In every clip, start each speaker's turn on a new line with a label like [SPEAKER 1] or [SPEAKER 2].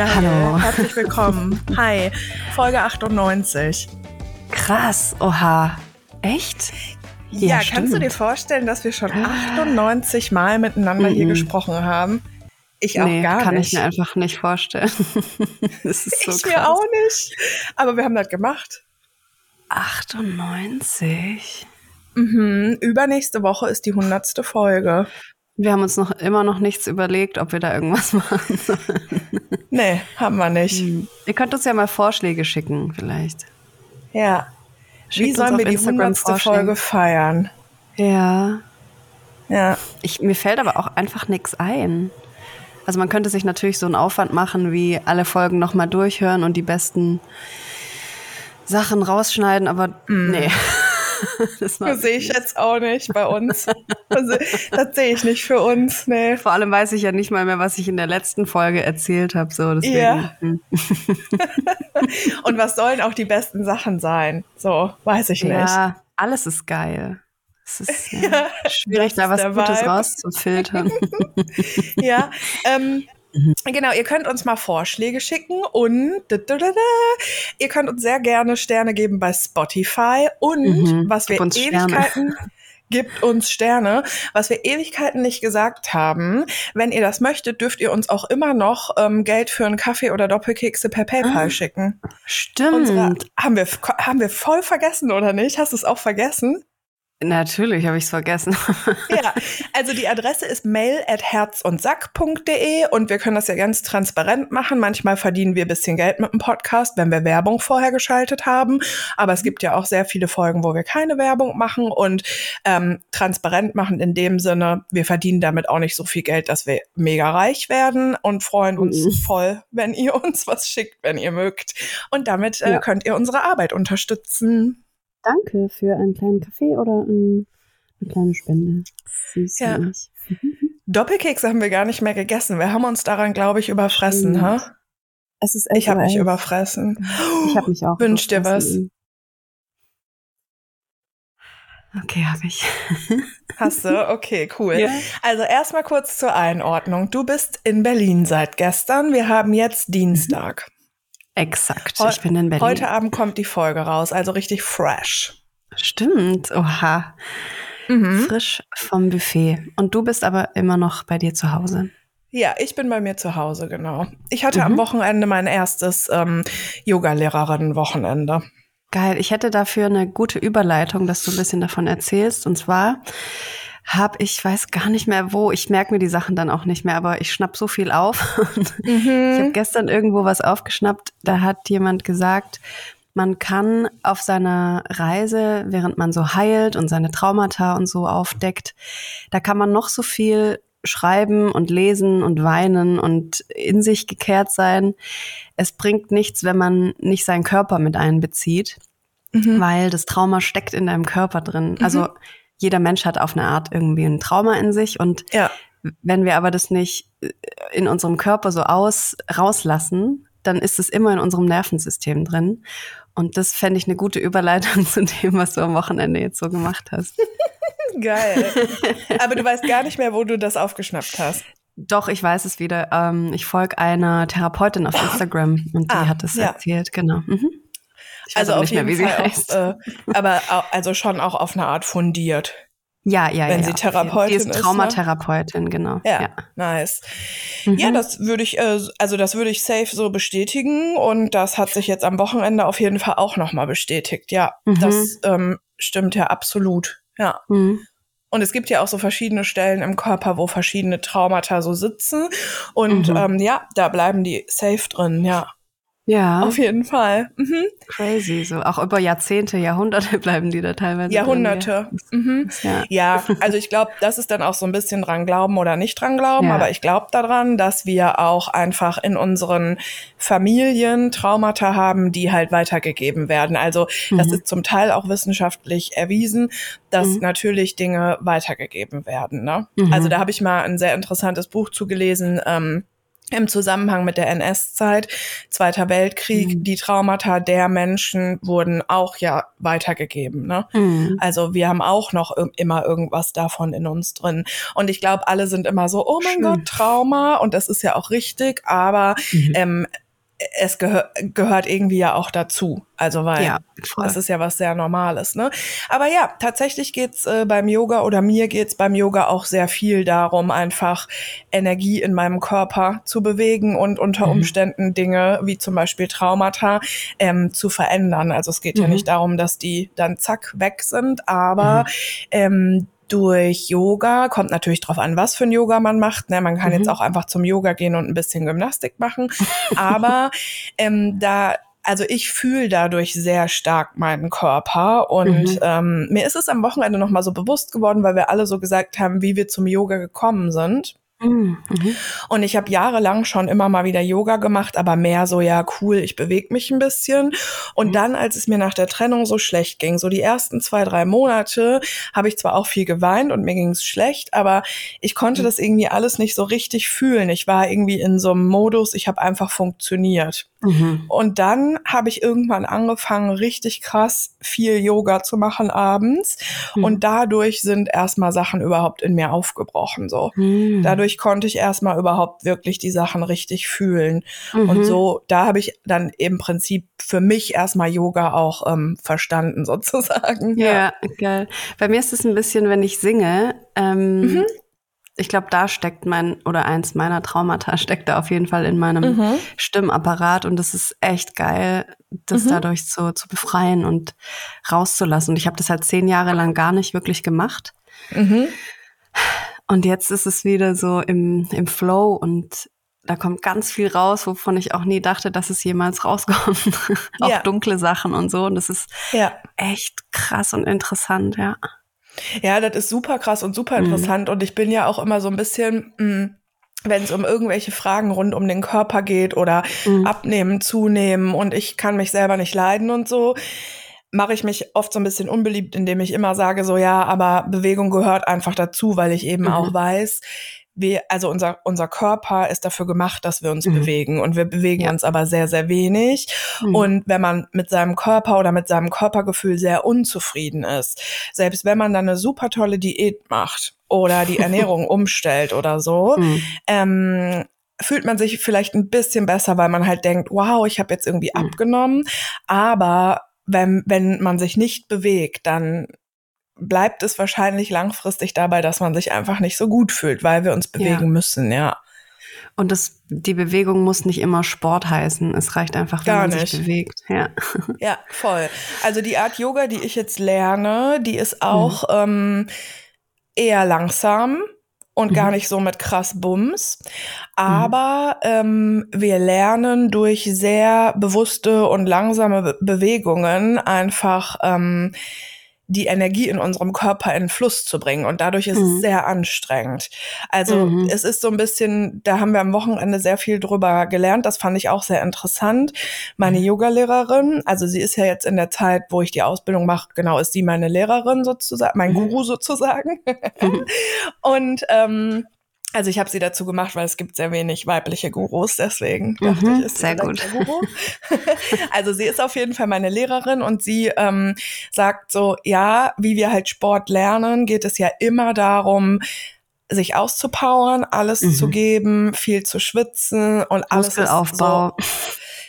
[SPEAKER 1] Geil.
[SPEAKER 2] Hallo.
[SPEAKER 1] Herzlich willkommen. Hi. Folge 98.
[SPEAKER 2] Krass, oha. Echt?
[SPEAKER 1] Ja,
[SPEAKER 2] Ja,
[SPEAKER 1] kannst du dir vorstellen, dass wir schon 98 Mal miteinander hier
[SPEAKER 2] Mhm.
[SPEAKER 1] gesprochen haben? Ich auch
[SPEAKER 2] nee,
[SPEAKER 1] gar
[SPEAKER 2] kann
[SPEAKER 1] nicht.
[SPEAKER 2] ich mir einfach nicht vorstellen. das ist so
[SPEAKER 1] ich
[SPEAKER 2] krass.
[SPEAKER 1] mir auch nicht. Aber wir haben das gemacht.
[SPEAKER 2] 98.
[SPEAKER 1] Mhm. Übernächste Woche ist die 100. Folge.
[SPEAKER 2] Wir haben uns noch immer noch nichts überlegt, ob wir da irgendwas machen sollen.
[SPEAKER 1] Nee, haben wir nicht.
[SPEAKER 2] Hm. Ihr könnt uns ja mal Vorschläge schicken, vielleicht.
[SPEAKER 1] Ja. Wie
[SPEAKER 2] Schickt uns
[SPEAKER 1] sollen wir die
[SPEAKER 2] Instagram
[SPEAKER 1] 100.
[SPEAKER 2] Vorschläge.
[SPEAKER 1] Folge feiern?
[SPEAKER 2] Ja.
[SPEAKER 1] Ja.
[SPEAKER 2] Ich, mir fällt aber auch einfach nichts ein. Also man könnte sich natürlich so einen Aufwand machen, wie alle Folgen nochmal durchhören und die besten Sachen rausschneiden, aber nee. das
[SPEAKER 1] Das sehe ich jetzt auch nicht bei uns. Also, das sehe ich nicht für uns. Nee.
[SPEAKER 2] Vor allem weiß ich ja nicht mal mehr, was ich in der letzten Folge erzählt habe. So, deswegen.
[SPEAKER 1] Ja. Und was sollen auch die besten Sachen sein? So, weiß ich nicht.
[SPEAKER 2] Ja, alles ist geil. Es ist ja, schwierig,
[SPEAKER 1] das
[SPEAKER 2] da was Gutes
[SPEAKER 1] Vibe.
[SPEAKER 2] rauszufiltern.
[SPEAKER 1] Ja, ähm, genau, ihr könnt uns mal Vorschläge schicken und ihr könnt uns sehr gerne Sterne geben bei Spotify und
[SPEAKER 2] Mhm,
[SPEAKER 1] was wir. Ewigkeiten gibt uns Sterne, was wir Ewigkeiten nicht gesagt haben. Wenn ihr das möchtet, dürft ihr uns auch immer noch ähm, Geld für einen Kaffee oder Doppelkekse per PayPal
[SPEAKER 2] Ah.
[SPEAKER 1] schicken.
[SPEAKER 2] Stimmt.
[SPEAKER 1] Unsere, haben wir haben wir voll vergessen oder nicht? Hast du es auch vergessen?
[SPEAKER 2] Natürlich habe ich es vergessen.
[SPEAKER 1] Ja, also die Adresse ist mail at herzundsack.de und wir können das ja ganz transparent machen. Manchmal verdienen wir ein bisschen Geld mit dem Podcast, wenn wir Werbung vorher geschaltet haben. Aber es gibt ja auch sehr viele Folgen, wo wir keine Werbung machen und ähm, transparent machen in dem Sinne, wir verdienen damit auch nicht so viel Geld, dass wir mega reich werden und freuen uns
[SPEAKER 2] Mhm.
[SPEAKER 1] voll, wenn ihr uns was schickt, wenn ihr mögt. Und damit äh,
[SPEAKER 2] Ja.
[SPEAKER 1] könnt ihr unsere Arbeit unterstützen.
[SPEAKER 2] Danke für einen kleinen Kaffee oder ein, eine kleine Spende. Süß
[SPEAKER 1] Ja. Doppelkekse haben wir gar nicht mehr gegessen. Wir haben uns daran, glaube ich, überfressen,
[SPEAKER 2] Stimmt.
[SPEAKER 1] ha?
[SPEAKER 2] Es ist echt
[SPEAKER 1] Ich habe mich
[SPEAKER 2] echt-
[SPEAKER 1] überfressen.
[SPEAKER 2] Ich habe mich auch.
[SPEAKER 1] Wünsch dir was.
[SPEAKER 2] Okay, habe ich.
[SPEAKER 1] Hast du? Okay, cool.
[SPEAKER 2] Ja.
[SPEAKER 1] Also erstmal kurz zur Einordnung. Du bist in Berlin seit gestern. Wir haben jetzt Dienstag.
[SPEAKER 2] Exakt. Ich bin in Berlin.
[SPEAKER 1] Heute Abend kommt die Folge raus, also richtig fresh.
[SPEAKER 2] Stimmt. Oha.
[SPEAKER 1] Mhm.
[SPEAKER 2] Frisch vom Buffet. Und du bist aber immer noch bei dir zu Hause.
[SPEAKER 1] Ja, ich bin bei mir zu Hause, genau. Ich hatte
[SPEAKER 2] Mhm.
[SPEAKER 1] am Wochenende mein erstes ähm, Yoga-Lehrerinnen-Wochenende.
[SPEAKER 2] Geil. Ich hätte dafür eine gute Überleitung, dass du ein bisschen davon erzählst. Und zwar habe ich weiß gar nicht mehr wo. Ich merke mir die Sachen dann auch nicht mehr, aber ich schnapp so viel auf. Ich habe
[SPEAKER 1] Mhm.
[SPEAKER 2] gestern irgendwo was aufgeschnappt. Da hat jemand gesagt, man kann auf seiner Reise, während man so heilt und seine Traumata und so aufdeckt, da kann man noch so viel schreiben und lesen und weinen und in sich gekehrt sein. Es bringt nichts, wenn man nicht seinen Körper mit einbezieht,
[SPEAKER 1] Mhm.
[SPEAKER 2] weil das Trauma steckt in deinem Körper drin. Also jeder Mensch hat auf eine Art irgendwie ein Trauma in sich und
[SPEAKER 1] Ja.
[SPEAKER 2] wenn wir aber das nicht äh, in unserem Körper so aus, rauslassen, dann ist es immer in unserem Nervensystem drin. Und das fände ich eine gute Überleitung zu dem, was du am Wochenende jetzt so gemacht hast.
[SPEAKER 1] Geil. Aber du weißt gar nicht mehr, wo du das aufgeschnappt hast.
[SPEAKER 2] Doch, ich weiß es wieder. Ähm, ich folge einer Therapeutin auf Instagram und die
[SPEAKER 1] Ah,
[SPEAKER 2] hat es
[SPEAKER 1] ja.
[SPEAKER 2] erzählt, genau. Mhm. Ich weiß
[SPEAKER 1] Also auf
[SPEAKER 2] nicht mehr,
[SPEAKER 1] jeden
[SPEAKER 2] wie sie
[SPEAKER 1] Fall
[SPEAKER 2] heißt.
[SPEAKER 1] auch, äh, aber au- also schon auch auf eine Art fundiert.
[SPEAKER 2] ja, ja,
[SPEAKER 1] wenn
[SPEAKER 2] ja.
[SPEAKER 1] sie
[SPEAKER 2] ja.
[SPEAKER 1] Therapeutin
[SPEAKER 2] Die
[SPEAKER 1] ist,
[SPEAKER 2] ist
[SPEAKER 1] ne?
[SPEAKER 2] Traumatherapeutin, genau.
[SPEAKER 1] Ja,
[SPEAKER 2] ja.
[SPEAKER 1] nice.
[SPEAKER 2] Mhm.
[SPEAKER 1] Ja, das würde ich, äh, also das würde ich safe so bestätigen und das hat sich jetzt am Wochenende auf jeden Fall auch nochmal bestätigt. Ja,
[SPEAKER 2] Mhm.
[SPEAKER 1] das ähm, stimmt ja absolut. Ja.
[SPEAKER 2] Mhm.
[SPEAKER 1] Und es gibt ja auch so verschiedene Stellen im Körper, wo verschiedene Traumata so sitzen. Und
[SPEAKER 2] Mhm.
[SPEAKER 1] ähm, ja, da bleiben die safe drin, ja.
[SPEAKER 2] Ja,
[SPEAKER 1] Auf jeden Fall. Mhm.
[SPEAKER 2] crazy. So auch über Jahrzehnte, Jahrhunderte bleiben die da teilweise.
[SPEAKER 1] Jahrhunderte. Mhm.
[SPEAKER 2] Ja.
[SPEAKER 1] Ja, also ich glaube, das ist dann auch so ein bisschen dran glauben oder nicht dran glauben,
[SPEAKER 2] Ja.
[SPEAKER 1] aber ich glaube daran, dass wir auch einfach in unseren Familien Traumata haben, die halt weitergegeben werden. Also das
[SPEAKER 2] Mhm.
[SPEAKER 1] ist zum Teil auch wissenschaftlich erwiesen, dass
[SPEAKER 2] Mhm.
[SPEAKER 1] natürlich Dinge weitergegeben werden. Ne?
[SPEAKER 2] Mhm.
[SPEAKER 1] Also da habe ich mal ein sehr interessantes Buch zugelesen. Ähm, im Zusammenhang mit der NS-Zeit, Zweiter Weltkrieg, mhm. die Traumata der Menschen wurden auch ja weitergegeben. Ne? Mhm. Also wir haben auch noch immer irgendwas davon in uns drin. Und ich glaube, alle sind immer so, oh mein Schön. Gott, Trauma. Und das ist ja auch richtig, aber mhm. ähm, es gehör, gehört irgendwie ja auch dazu. Also weil ja, das ist ja was sehr Normales, ne? Aber ja, tatsächlich geht's äh, beim Yoga oder mir geht's beim Yoga auch sehr viel darum, einfach Energie in meinem Körper zu bewegen und unter mhm. Umständen Dinge wie zum Beispiel Traumata ähm, zu verändern. Also es geht mhm. ja nicht darum, dass die dann zack weg sind, aber mhm. ähm, durch Yoga. Kommt natürlich drauf an, was für ein Yoga man macht. Ne? Man kann mhm. jetzt auch einfach zum Yoga gehen und ein bisschen Gymnastik machen. Aber ähm, da also ich fühle dadurch sehr stark meinen Körper und mhm. ähm, mir ist es am Wochenende noch mal so bewusst geworden, weil wir alle so gesagt haben, wie wir zum Yoga gekommen sind. Mhm. Und ich habe jahrelang schon immer mal wieder Yoga gemacht, aber mehr so, ja, cool, ich bewege mich ein bisschen. Und mhm. dann, als es mir nach der Trennung so schlecht ging, so die ersten zwei, drei Monate, habe ich zwar auch viel geweint und mir ging es schlecht, aber ich konnte mhm. das irgendwie alles nicht so richtig fühlen. Ich war irgendwie in so einem Modus, ich habe einfach funktioniert. Mhm. Und dann habe ich irgendwann angefangen, richtig krass viel Yoga zu machen abends. Mhm. Und dadurch sind erstmal Sachen überhaupt in mir aufgebrochen. So. Mhm. Dadurch konnte ich erstmal überhaupt wirklich die Sachen richtig fühlen. Und mhm. so, da habe ich dann im Prinzip für mich erstmal Yoga auch ähm, verstanden, sozusagen.
[SPEAKER 2] Ja. ja, geil. Bei mir ist es ein bisschen, wenn ich singe, ähm, mhm ich glaube, da steckt mein oder eins meiner Traumata steckt da auf jeden Fall in meinem mhm. Stimmapparat und es ist echt geil, das mhm. dadurch zu, zu befreien und rauszulassen. Und ich habe das halt zehn Jahre lang gar nicht wirklich gemacht. Mhm. Und jetzt ist es wieder so im, im Flow und da kommt ganz viel raus, wovon ich auch nie dachte, dass es jemals rauskommt. auch ja. dunkle Sachen und so. Und das ist ja. echt krass und interessant, ja.
[SPEAKER 1] Ja, das ist super krass und super mhm. interessant. Mhm. Und ich bin ja auch immer so ein bisschen, mm, wenn es um irgendwelche Fragen rund um den Körper geht oder mhm. abnehmen, zunehmen und ich kann mich selber nicht leiden und so, mache ich mich oft so ein bisschen unbeliebt, indem ich immer sage, so ja, aber Bewegung gehört einfach dazu, weil ich eben mhm. auch weiß, wir, also unser, unser Körper ist dafür gemacht, dass wir uns mhm. bewegen und wir bewegen ja. uns aber sehr, sehr wenig. Mhm. Und wenn man mit seinem Körper oder mit seinem Körpergefühl sehr unzufrieden ist, selbst wenn man dann eine super tolle Diät macht oder die Ernährung umstellt oder so, mhm. ähm, fühlt man sich vielleicht ein bisschen besser, weil man halt denkt, wow, ich habe jetzt irgendwie mhm. abgenommen. Aber wenn, wenn man sich nicht bewegt, dann bleibt es wahrscheinlich langfristig dabei, dass man sich einfach nicht so gut fühlt, weil wir uns bewegen ja. müssen, ja.
[SPEAKER 2] Und das, die Bewegung muss nicht immer Sport heißen. Es reicht einfach, wenn Gar man nicht. sich bewegt. Ja.
[SPEAKER 1] ja, voll. Also die Art Yoga, die ich jetzt lerne, die ist auch mhm. ähm, eher langsam und mhm. gar nicht so mit krass Bums. Aber mhm. ähm, wir lernen durch sehr bewusste und langsame Be Bewegungen einfach ähm, die Energie in unserem Körper in Fluss zu bringen. Und dadurch ist mhm. es sehr anstrengend. Also mhm. es ist so ein bisschen, da haben wir am Wochenende sehr viel drüber gelernt. Das fand ich auch sehr interessant. Meine mhm. Yogalehrerin, also sie ist ja jetzt in der Zeit, wo ich die Ausbildung mache, genau, ist sie meine Lehrerin sozusagen, mein mhm. Guru sozusagen. Mhm. Und ähm, also ich habe sie dazu gemacht, weil es gibt sehr wenig weibliche Gurus, deswegen dachte mhm, ich, ist sehr gut. Guru. also sie ist auf jeden Fall meine Lehrerin und sie ähm, sagt so, ja, wie wir halt Sport lernen, geht es ja immer darum, sich auszupowern, alles mhm. zu geben, viel zu schwitzen und alles ist so.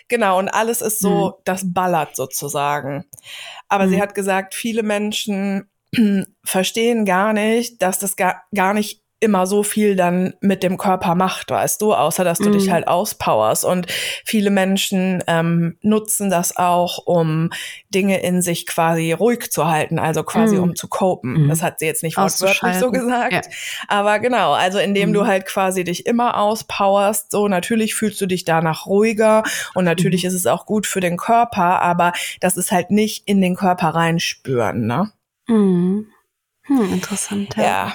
[SPEAKER 1] Genau, und alles ist so, mhm. das ballert sozusagen. Aber sie mhm. hat gesagt, viele Menschen verstehen gar nicht, dass das gar, gar nicht immer so viel dann mit dem Körper macht, weißt du, außer dass du mm. dich mhm. halt auspowerst. Und viele Menschen ähm, nutzen das auch, um Dinge in sich quasi ruhig zu halten, also quasi mm. um zu copen. Mm. Das hat sie jetzt nicht wortwörtlich so gesagt. Ja. Aber genau, also indem du mhm. halt quasi dich immer auspowerst, so natürlich fühlst du dich danach ruhiger und natürlich mhm. ist es auch gut für den Körper, aber das ist halt nicht in den Körper reinspüren, ne?
[SPEAKER 2] Hm, interessant.
[SPEAKER 1] ja. ja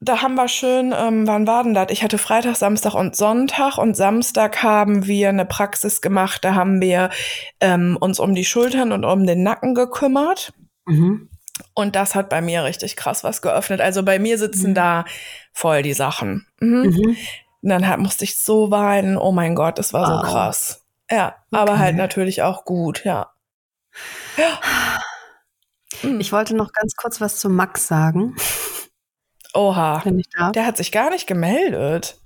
[SPEAKER 1] da haben wir schön, ähm, wann war denn das? Ich hatte Freitag, Samstag und Sonntag und Samstag haben wir eine Praxis gemacht, da haben wir ähm, uns um die Schultern und um den Nacken gekümmert. Mhm. Und das hat bei mir richtig krass was geöffnet. Also bei mir sitzen mhm. da voll die Sachen. Mhm. Mhm. Und dann halt musste ich so weinen. Oh mein Gott, das war
[SPEAKER 2] Wow.
[SPEAKER 1] so krass. Ja, aber
[SPEAKER 2] Okay.
[SPEAKER 1] halt natürlich auch gut, ja. Hm.
[SPEAKER 2] Ich wollte noch ganz kurz was zu Max sagen,
[SPEAKER 1] Oha.
[SPEAKER 2] ich.
[SPEAKER 1] Der hat sich gar nicht gemeldet.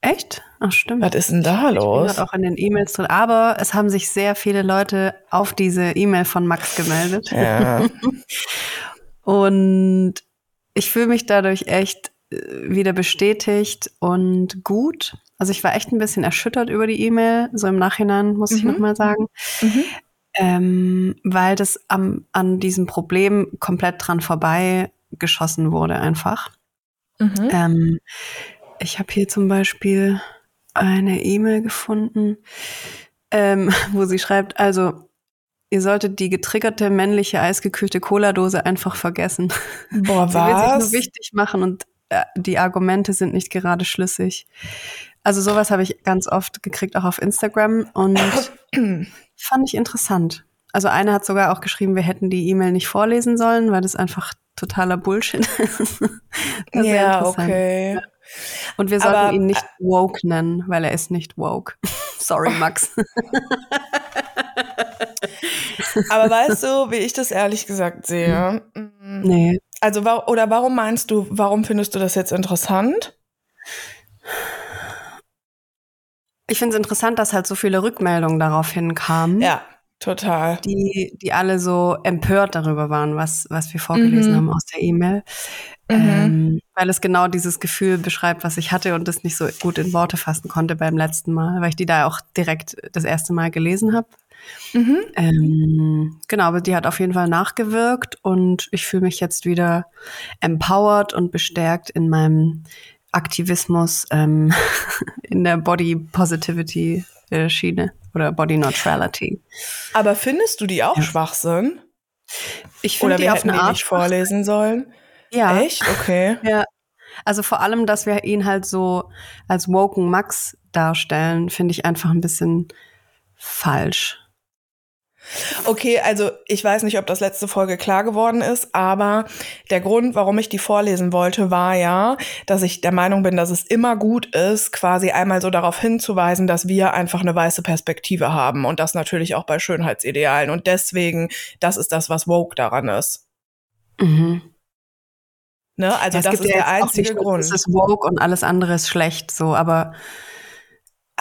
[SPEAKER 2] Echt? Ach, stimmt.
[SPEAKER 1] Was ist denn da
[SPEAKER 2] Ich bin
[SPEAKER 1] los?
[SPEAKER 2] grad auch in den E-Mails drin. Aber es haben sich sehr viele Leute auf diese E-Mail von Max gemeldet.
[SPEAKER 1] Ja.
[SPEAKER 2] Und ich fühle mich dadurch echt äh, wieder bestätigt und gut. Also ich war echt ein bisschen erschüttert über die E-Mail, so im Nachhinein, muss ich
[SPEAKER 1] Mhm.
[SPEAKER 2] nochmal sagen.
[SPEAKER 1] Mhm.
[SPEAKER 2] Ähm, weil das am, an diesem Problem komplett dran vorbei geschossen wurde einfach.
[SPEAKER 1] Mhm.
[SPEAKER 2] Ähm, ich habe hier zum Beispiel eine E-Mail gefunden, ähm, wo sie schreibt, also ihr solltet die getriggerte männliche eisgekühlte Cola-Dose einfach vergessen.
[SPEAKER 1] Boah,
[SPEAKER 2] Sie will sich
[SPEAKER 1] was?
[SPEAKER 2] nur wichtig machen und äh, die Argumente sind nicht gerade schlüssig. Also sowas habe ich ganz oft gekriegt, auch auf Instagram und fand ich interessant. Also eine hat sogar auch geschrieben, wir hätten die E-Mail nicht vorlesen sollen, weil das einfach totaler Bullshit ist.
[SPEAKER 1] Ja, okay.
[SPEAKER 2] Und wir sollten
[SPEAKER 1] Aber-
[SPEAKER 2] ihn nicht woke nennen, weil er ist nicht woke. Sorry, Max.
[SPEAKER 1] Aber weißt du, wie ich das ehrlich gesagt sehe? Mm.
[SPEAKER 2] nee.
[SPEAKER 1] Also, oder warum meinst du, warum findest du das jetzt interessant?
[SPEAKER 2] Ich finde es interessant, dass halt so viele Rückmeldungen daraufhin kamen.
[SPEAKER 1] Ja, total.
[SPEAKER 2] die, die alle so empört darüber waren, was, was wir vorgelesen
[SPEAKER 1] Mhm.
[SPEAKER 2] haben aus der E-Mail.
[SPEAKER 1] Mhm.
[SPEAKER 2] Ähm, weil es genau dieses Gefühl beschreibt, was ich hatte und das nicht so gut in Worte fassen konnte beim letzten Mal, weil ich die da auch direkt das erste Mal gelesen habe.
[SPEAKER 1] Mhm.
[SPEAKER 2] Ähm, genau, aber die hat auf jeden Fall nachgewirkt und ich fühle mich jetzt wieder empowered und bestärkt in meinem Aktivismus ähm, in der Body Positivity Schiene oder Body Neutrality.
[SPEAKER 1] Aber findest du die auch
[SPEAKER 2] Ja.
[SPEAKER 1] Schwachsinn?
[SPEAKER 2] Ich finde die auf eine Art
[SPEAKER 1] nicht vorlesen sollen?
[SPEAKER 2] Ja.
[SPEAKER 1] Echt? Okay.
[SPEAKER 2] Ja. Also vor allem, dass wir ihn halt so als Woken Max darstellen, finde ich einfach ein bisschen falsch.
[SPEAKER 1] Okay, also ich weiß nicht, ob das letzte Folge klar geworden ist, aber der Grund, warum ich die vorlesen wollte, war ja, dass ich der Meinung bin, dass es immer gut ist, quasi einmal so darauf hinzuweisen, dass wir einfach eine weiße Perspektive haben und das natürlich auch bei Schönheitsidealen und deswegen, das ist das, was woke daran ist.
[SPEAKER 2] Mhm.
[SPEAKER 1] Ne? Also
[SPEAKER 2] Ja,
[SPEAKER 1] das ist
[SPEAKER 2] ja
[SPEAKER 1] der einzige Grund.
[SPEAKER 2] Es ist woke und alles andere ist schlecht, so, aber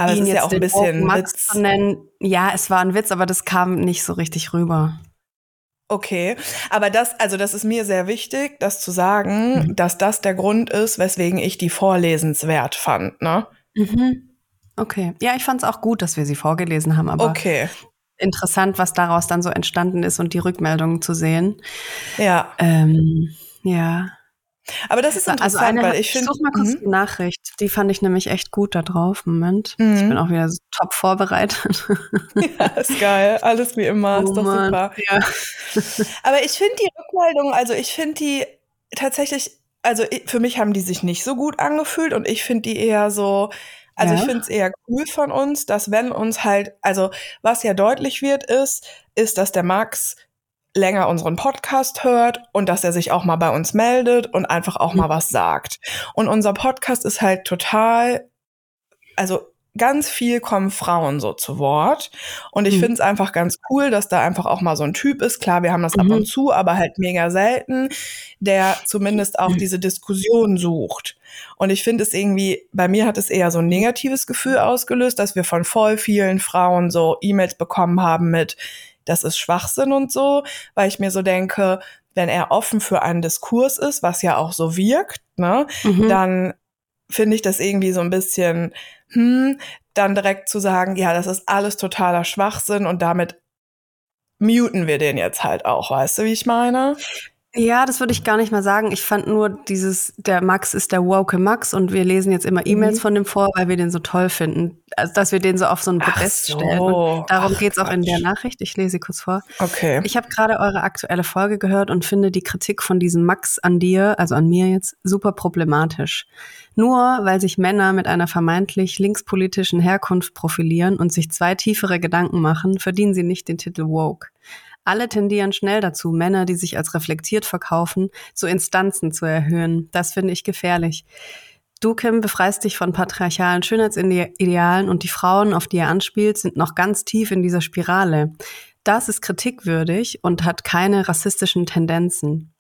[SPEAKER 1] Aber es
[SPEAKER 2] ihn
[SPEAKER 1] ist ja auch ein bisschen
[SPEAKER 2] Max
[SPEAKER 1] Witz.
[SPEAKER 2] zu nennen, ja, es war ein Witz, aber das kam nicht so richtig rüber.
[SPEAKER 1] Okay, aber das, also das ist mir sehr wichtig, das zu sagen,
[SPEAKER 2] Mhm.
[SPEAKER 1] dass das der Grund ist, weswegen ich die vorlesenswert fand, ne?
[SPEAKER 2] Mhm. Okay. Ja, ich fand es auch gut, dass wir sie vorgelesen haben, aber
[SPEAKER 1] Okay,
[SPEAKER 2] interessant, was daraus dann so entstanden ist und die Rückmeldungen zu sehen.
[SPEAKER 1] ja.
[SPEAKER 2] Ähm, ja.
[SPEAKER 1] Aber das ist
[SPEAKER 2] Also
[SPEAKER 1] interessant,
[SPEAKER 2] eine,
[SPEAKER 1] weil ich
[SPEAKER 2] ich
[SPEAKER 1] finde,
[SPEAKER 2] suche mal kurz
[SPEAKER 1] Mhm.
[SPEAKER 2] die Nachricht. Die fand ich nämlich echt gut da drauf. Moment. Ich
[SPEAKER 1] Mhm.
[SPEAKER 2] bin auch wieder top vorbereitet.
[SPEAKER 1] ja, ist geil, alles wie immer, ist doch
[SPEAKER 2] Mann.
[SPEAKER 1] super.
[SPEAKER 2] Ja.
[SPEAKER 1] Aber ich finde die Rückmeldung, also ich finde die tatsächlich, also ich, für mich haben die sich nicht so gut angefühlt und ich finde die eher so, also
[SPEAKER 2] Ja.
[SPEAKER 1] ich finde es eher cool von uns, dass wenn uns halt, also was ja deutlich wird, ist, ist, dass der Max länger unseren Podcast hört und dass er sich auch mal bei uns meldet und einfach auch mal was sagt. Und unser Podcast ist halt total, also ganz viel kommen Frauen so zu Wort. Und ich
[SPEAKER 2] Mhm.
[SPEAKER 1] finde es einfach ganz cool, dass da einfach auch mal so ein Typ ist. Klar, wir haben das ab
[SPEAKER 2] Mhm.
[SPEAKER 1] und zu, aber halt mega selten, der zumindest auch
[SPEAKER 2] Mhm.
[SPEAKER 1] diese Diskussion sucht. Und ich finde es irgendwie, bei mir hat es eher so ein negatives Gefühl ausgelöst, dass wir von voll vielen Frauen so E-Mails bekommen haben mit, das ist Schwachsinn und so, weil ich mir so denke, wenn er offen für einen Diskurs ist, was ja auch so wirkt, ne,
[SPEAKER 2] Mhm.
[SPEAKER 1] dann finde ich das irgendwie so ein bisschen, hm, dann direkt zu sagen, ja, das ist alles totaler Schwachsinn und damit muten wir den jetzt halt auch, weißt du, wie ich meine?
[SPEAKER 2] Ja, das würde ich gar nicht mal sagen. Ich fand nur dieses, der Max ist der woke Max und wir lesen jetzt immer E-Mails
[SPEAKER 1] Mhm.
[SPEAKER 2] von dem vor, weil wir den so toll finden. Also, dass wir den so auf so einen Podest
[SPEAKER 1] so.
[SPEAKER 2] stellen. Und darum
[SPEAKER 1] Ach,
[SPEAKER 2] geht's auch in der. Nachricht. Ich lese sie kurz vor.
[SPEAKER 1] Okay.
[SPEAKER 2] Ich habe gerade eure aktuelle Folge gehört und finde die Kritik von diesem Max an dir, also an mir jetzt, super problematisch. Nur weil sich Männer mit einer vermeintlich linkspolitischen Herkunft profilieren und sich zwei tiefere Gedanken machen, verdienen sie nicht den Titel woke. Alle tendieren schnell dazu, Männer, die sich als reflektiert verkaufen, zu Instanzen zu erhöhen. Das finde ich gefährlich. Du, Kim, befreist dich von patriarchalen Schönheitsidealen und die Frauen, auf die er anspielt, sind noch ganz tief in dieser Spirale. Das ist kritikwürdig und hat keine rassistischen Tendenzen.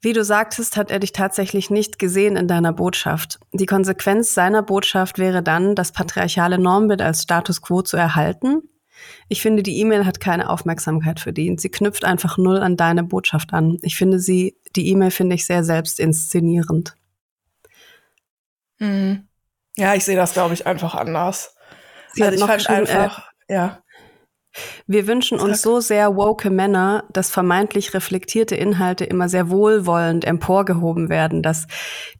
[SPEAKER 2] Wie du sagtest, hat er dich tatsächlich nicht gesehen in deiner Botschaft. Die Konsequenz seiner Botschaft wäre dann, das patriarchale Normbild als Status quo zu erhalten. Ich finde, die E-Mail hat keine Aufmerksamkeit verdient. Sie knüpft einfach null an deine Botschaft an. Ich finde sie, die E-Mail finde ich sehr selbstinszenierend.
[SPEAKER 1] Mhm. Ja, ich sehe das, glaube ich, einfach anders.
[SPEAKER 2] Sie also ich fand einfach, äh, ja. Wir wünschen uns so sehr woke Männer, dass vermeintlich reflektierte Inhalte immer sehr wohlwollend emporgehoben werden. Dass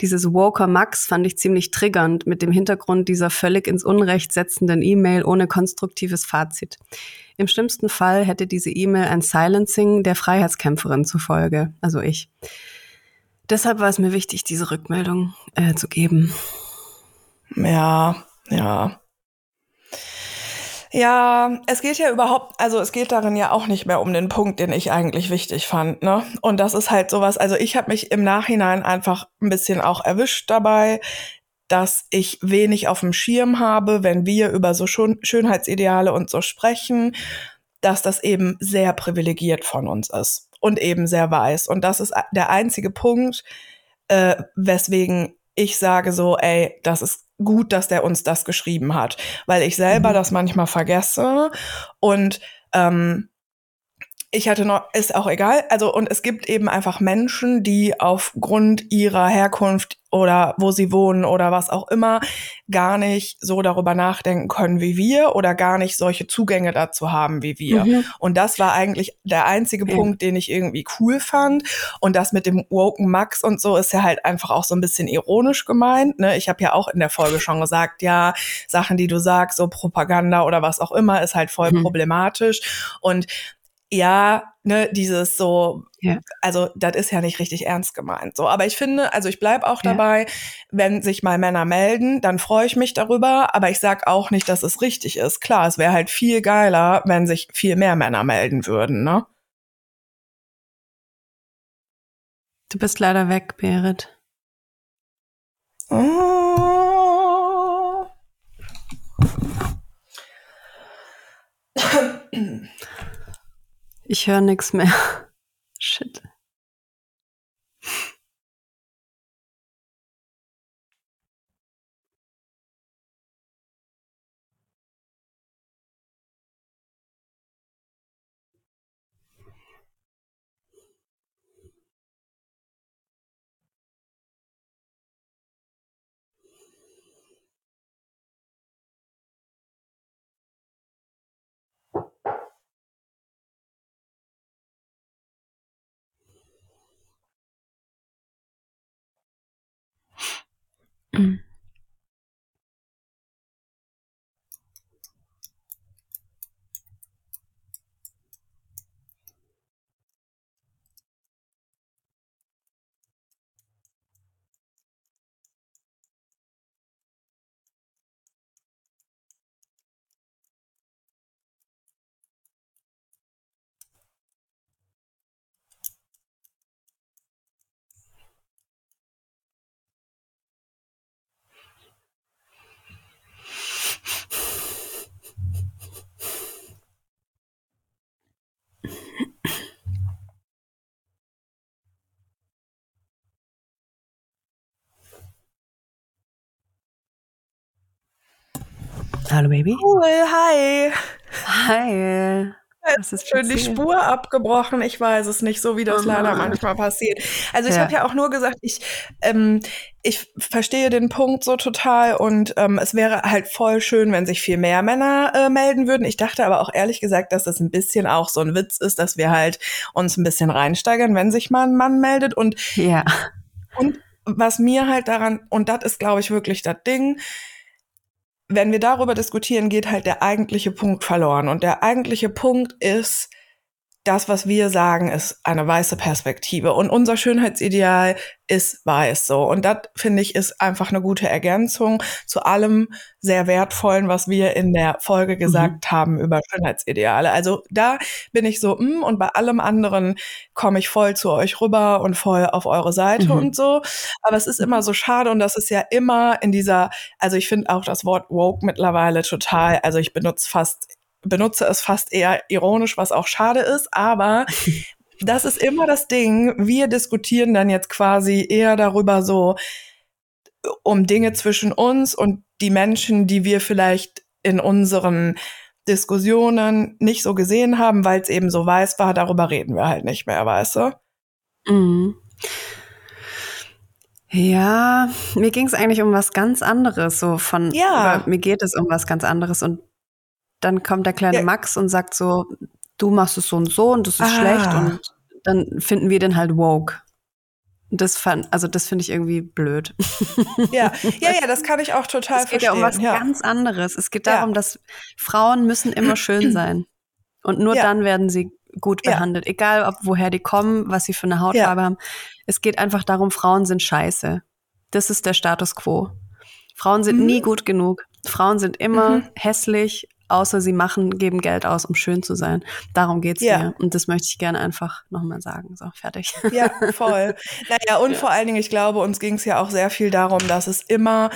[SPEAKER 2] dieses Woker Max fand ich ziemlich triggernd mit dem Hintergrund dieser völlig ins Unrecht setzenden E-Mail ohne konstruktives Fazit. Im schlimmsten Fall hätte diese E-Mail ein Silencing der Freiheitskämpferin zufolge, also ich. Deshalb war es mir wichtig, diese Rückmeldung äh, zu geben.
[SPEAKER 1] Ja, ja. Ja, es geht ja überhaupt, also es geht darin ja auch nicht mehr um den Punkt, den ich eigentlich wichtig fand, ne? Und das ist halt sowas, also ich habe mich im Nachhinein einfach ein bisschen auch erwischt dabei, dass ich wenig auf dem Schirm habe, wenn wir über so Schön Schönheitsideale und so sprechen, dass das eben sehr privilegiert von uns ist und eben sehr weiß. Und das ist der einzige Punkt, äh, weswegen ich sage so, ey, das ist gut, dass der uns das geschrieben hat, weil ich selber mhm. das manchmal vergesse und ähm, ich hatte noch, ist auch egal. Also, und es gibt eben einfach Menschen, die aufgrund ihrer Herkunft oder wo sie wohnen oder was auch immer gar nicht so darüber nachdenken können wie wir oder gar nicht solche Zugänge dazu haben wie wir. Mhm. Und das war eigentlich der einzige ja. Punkt, den ich irgendwie cool fand. Und das mit dem Woken Max und so ist ja halt einfach auch so ein bisschen ironisch gemeint. Ne? Ich habe ja auch in der Folge schon gesagt, ja, Sachen, die du sagst, so Propaganda oder was auch immer, ist halt voll mhm. problematisch. Und ja, ne, dieses so, ja. also das ist ja nicht richtig ernst gemeint. So, aber ich finde, also ich bleib auch ja. dabei, wenn sich mal Männer melden, dann freue ich mich darüber, aber ich sag auch nicht, dass es richtig ist. Klar, es wäre halt viel geiler, wenn sich viel mehr Männer melden würden, ne?
[SPEAKER 2] Du bist leider weg, Berit.
[SPEAKER 1] Oh.
[SPEAKER 2] Ich höre nichts mehr. Shit. Mhm. Hallo Baby.
[SPEAKER 1] Cool, hi.
[SPEAKER 2] Hi.
[SPEAKER 1] Es ist schön die Spur abgebrochen. Ich weiß es nicht, so wie das oh leider manchmal passiert. Also ich ja. habe ja auch nur gesagt, ich, ähm, ich verstehe den Punkt so total und ähm, es wäre halt voll schön, wenn sich viel mehr Männer äh, melden würden. Ich dachte aber auch ehrlich gesagt, dass das ein bisschen auch so ein Witz ist, dass wir halt uns ein bisschen reinsteigern, wenn sich mal ein Mann meldet. Und,
[SPEAKER 2] ja.
[SPEAKER 1] und was mir halt daran, und das ist, glaube ich, wirklich das Ding, wenn wir darüber diskutieren, geht halt der eigentliche Punkt verloren. Und der eigentliche Punkt ist, das, was wir sagen, ist eine weiße Perspektive. Und unser Schönheitsideal ist weiß so. Und das, finde ich, ist einfach eine gute Ergänzung zu allem sehr Wertvollen, was wir in der Folge mhm. gesagt mhm. haben über Schönheitsideale. Also da bin ich so, mm, und bei allem anderen komme ich voll zu euch rüber und voll auf eure Seite mhm. und so. Aber es ist immer so schade und das ist ja immer in dieser, also ich finde auch das Wort woke mittlerweile total, also ich benutze fast benutze es fast eher ironisch, was auch schade ist, aber das ist immer das Ding. Wir diskutieren dann jetzt quasi eher darüber so um Dinge zwischen uns und die Menschen, die wir vielleicht in unseren Diskussionen nicht so gesehen haben, weil es eben so weiß war, darüber reden wir halt nicht mehr, weißt du?
[SPEAKER 2] Mhm. Ja, mir ging es eigentlich um was ganz anderes, so von
[SPEAKER 1] ja.
[SPEAKER 2] mir geht es um was ganz anderes und dann kommt der kleine ja. Max und sagt so, du machst es so und so und das ist ah. schlecht und dann finden wir den halt woke. Das fand, also das finde ich irgendwie blöd.
[SPEAKER 1] Ja, ja, ja, das kann ich auch total
[SPEAKER 2] verstehen. Es geht
[SPEAKER 1] ja
[SPEAKER 2] um was
[SPEAKER 1] ja.
[SPEAKER 2] ganz anderes. Es geht darum, ja. dass Frauen müssen immer schön sein. Und nur ja. dann werden sie gut behandelt. Egal, ob woher die kommen, was sie für eine Hautfarbe haben. Es geht einfach darum, Frauen sind scheiße. Das ist der Status quo. Frauen sind mhm. nie gut genug. Frauen sind immer mhm. hässlich, außer sie machen, geben Geld aus, um schön zu sein. Darum geht's ja. mir. Und das möchte ich gerne einfach nochmal sagen. So, fertig.
[SPEAKER 1] Ja, voll. Naja, und ja. vor allen Dingen, ich glaube, uns ging es ja auch sehr viel darum, dass es immer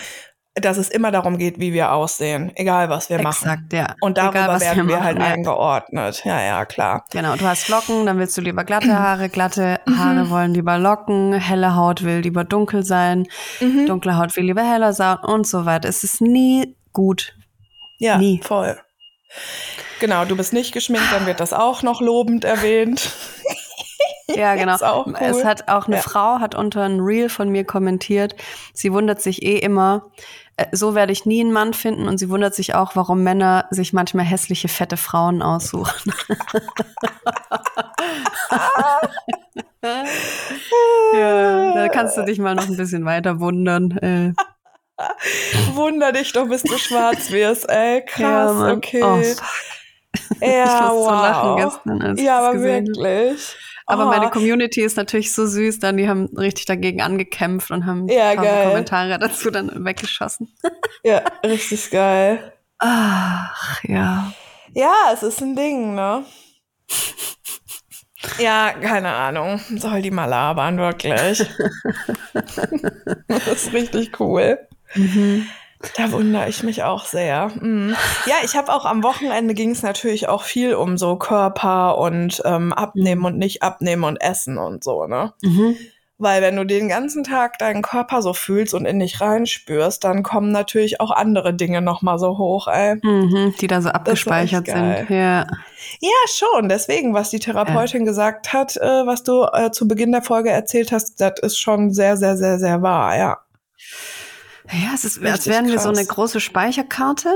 [SPEAKER 1] dass es immer darum geht, wie wir aussehen, egal was wir
[SPEAKER 2] Exakt,
[SPEAKER 1] machen.
[SPEAKER 2] ja.
[SPEAKER 1] Und darüber egal, werden wir, wir halt eingeordnet. Ja, ja, klar.
[SPEAKER 2] Genau, du hast Locken, dann willst du lieber glatte Haare, glatte mhm. Haare wollen lieber Locken, helle Haut will lieber dunkel sein, mhm. dunkle Haut will lieber heller sein und so weiter. Es ist nie gut,
[SPEAKER 1] ja, Nie. voll. Genau, du bist nicht geschminkt, dann wird das auch noch lobend erwähnt.
[SPEAKER 2] Ja, genau. Cool. Es hat auch eine ja. Frau hat unter ein Reel von mir kommentiert. Sie wundert sich eh immer, äh, so werde ich nie einen Mann finden und sie wundert sich auch, warum Männer sich manchmal hässliche fette Frauen aussuchen. ja, da kannst du dich mal noch ein bisschen weiter wundern.
[SPEAKER 1] Wunder dich doch, bis du schwarz wirst, ey. Krass, ja, okay. Oh, ja, ich wow. so lachen gestern, als ja, aber wirklich.
[SPEAKER 2] Aber oh. meine Community ist natürlich so süß, dann die haben richtig dagegen angekämpft und haben ja, Kommentare dazu dann weggeschossen.
[SPEAKER 1] ja, richtig geil.
[SPEAKER 2] Ach, ja.
[SPEAKER 1] Ja, es ist ein Ding, ne? Ja, keine Ahnung. Soll die mal labern, wirklich. das ist richtig cool. Mhm. Da wundere ich mich auch sehr. Mhm. Ja, ich habe auch am Wochenende ging es natürlich auch viel um so Körper und ähm, Abnehmen und nicht abnehmen und Essen und so, ne? Mhm. Weil wenn du den ganzen Tag deinen Körper so fühlst und in dich reinspürst, dann kommen natürlich auch andere Dinge nochmal so hoch, ey.
[SPEAKER 2] Mhm, die da so abgespeichert sind. Ja.
[SPEAKER 1] ja, schon. Deswegen, was die Therapeutin ja. gesagt hat, äh, was du äh, zu Beginn der Folge erzählt hast, das ist schon sehr, sehr, sehr, sehr wahr, ja.
[SPEAKER 2] Ja, es ist, Richtig als wären wir so eine große Speicherkarte.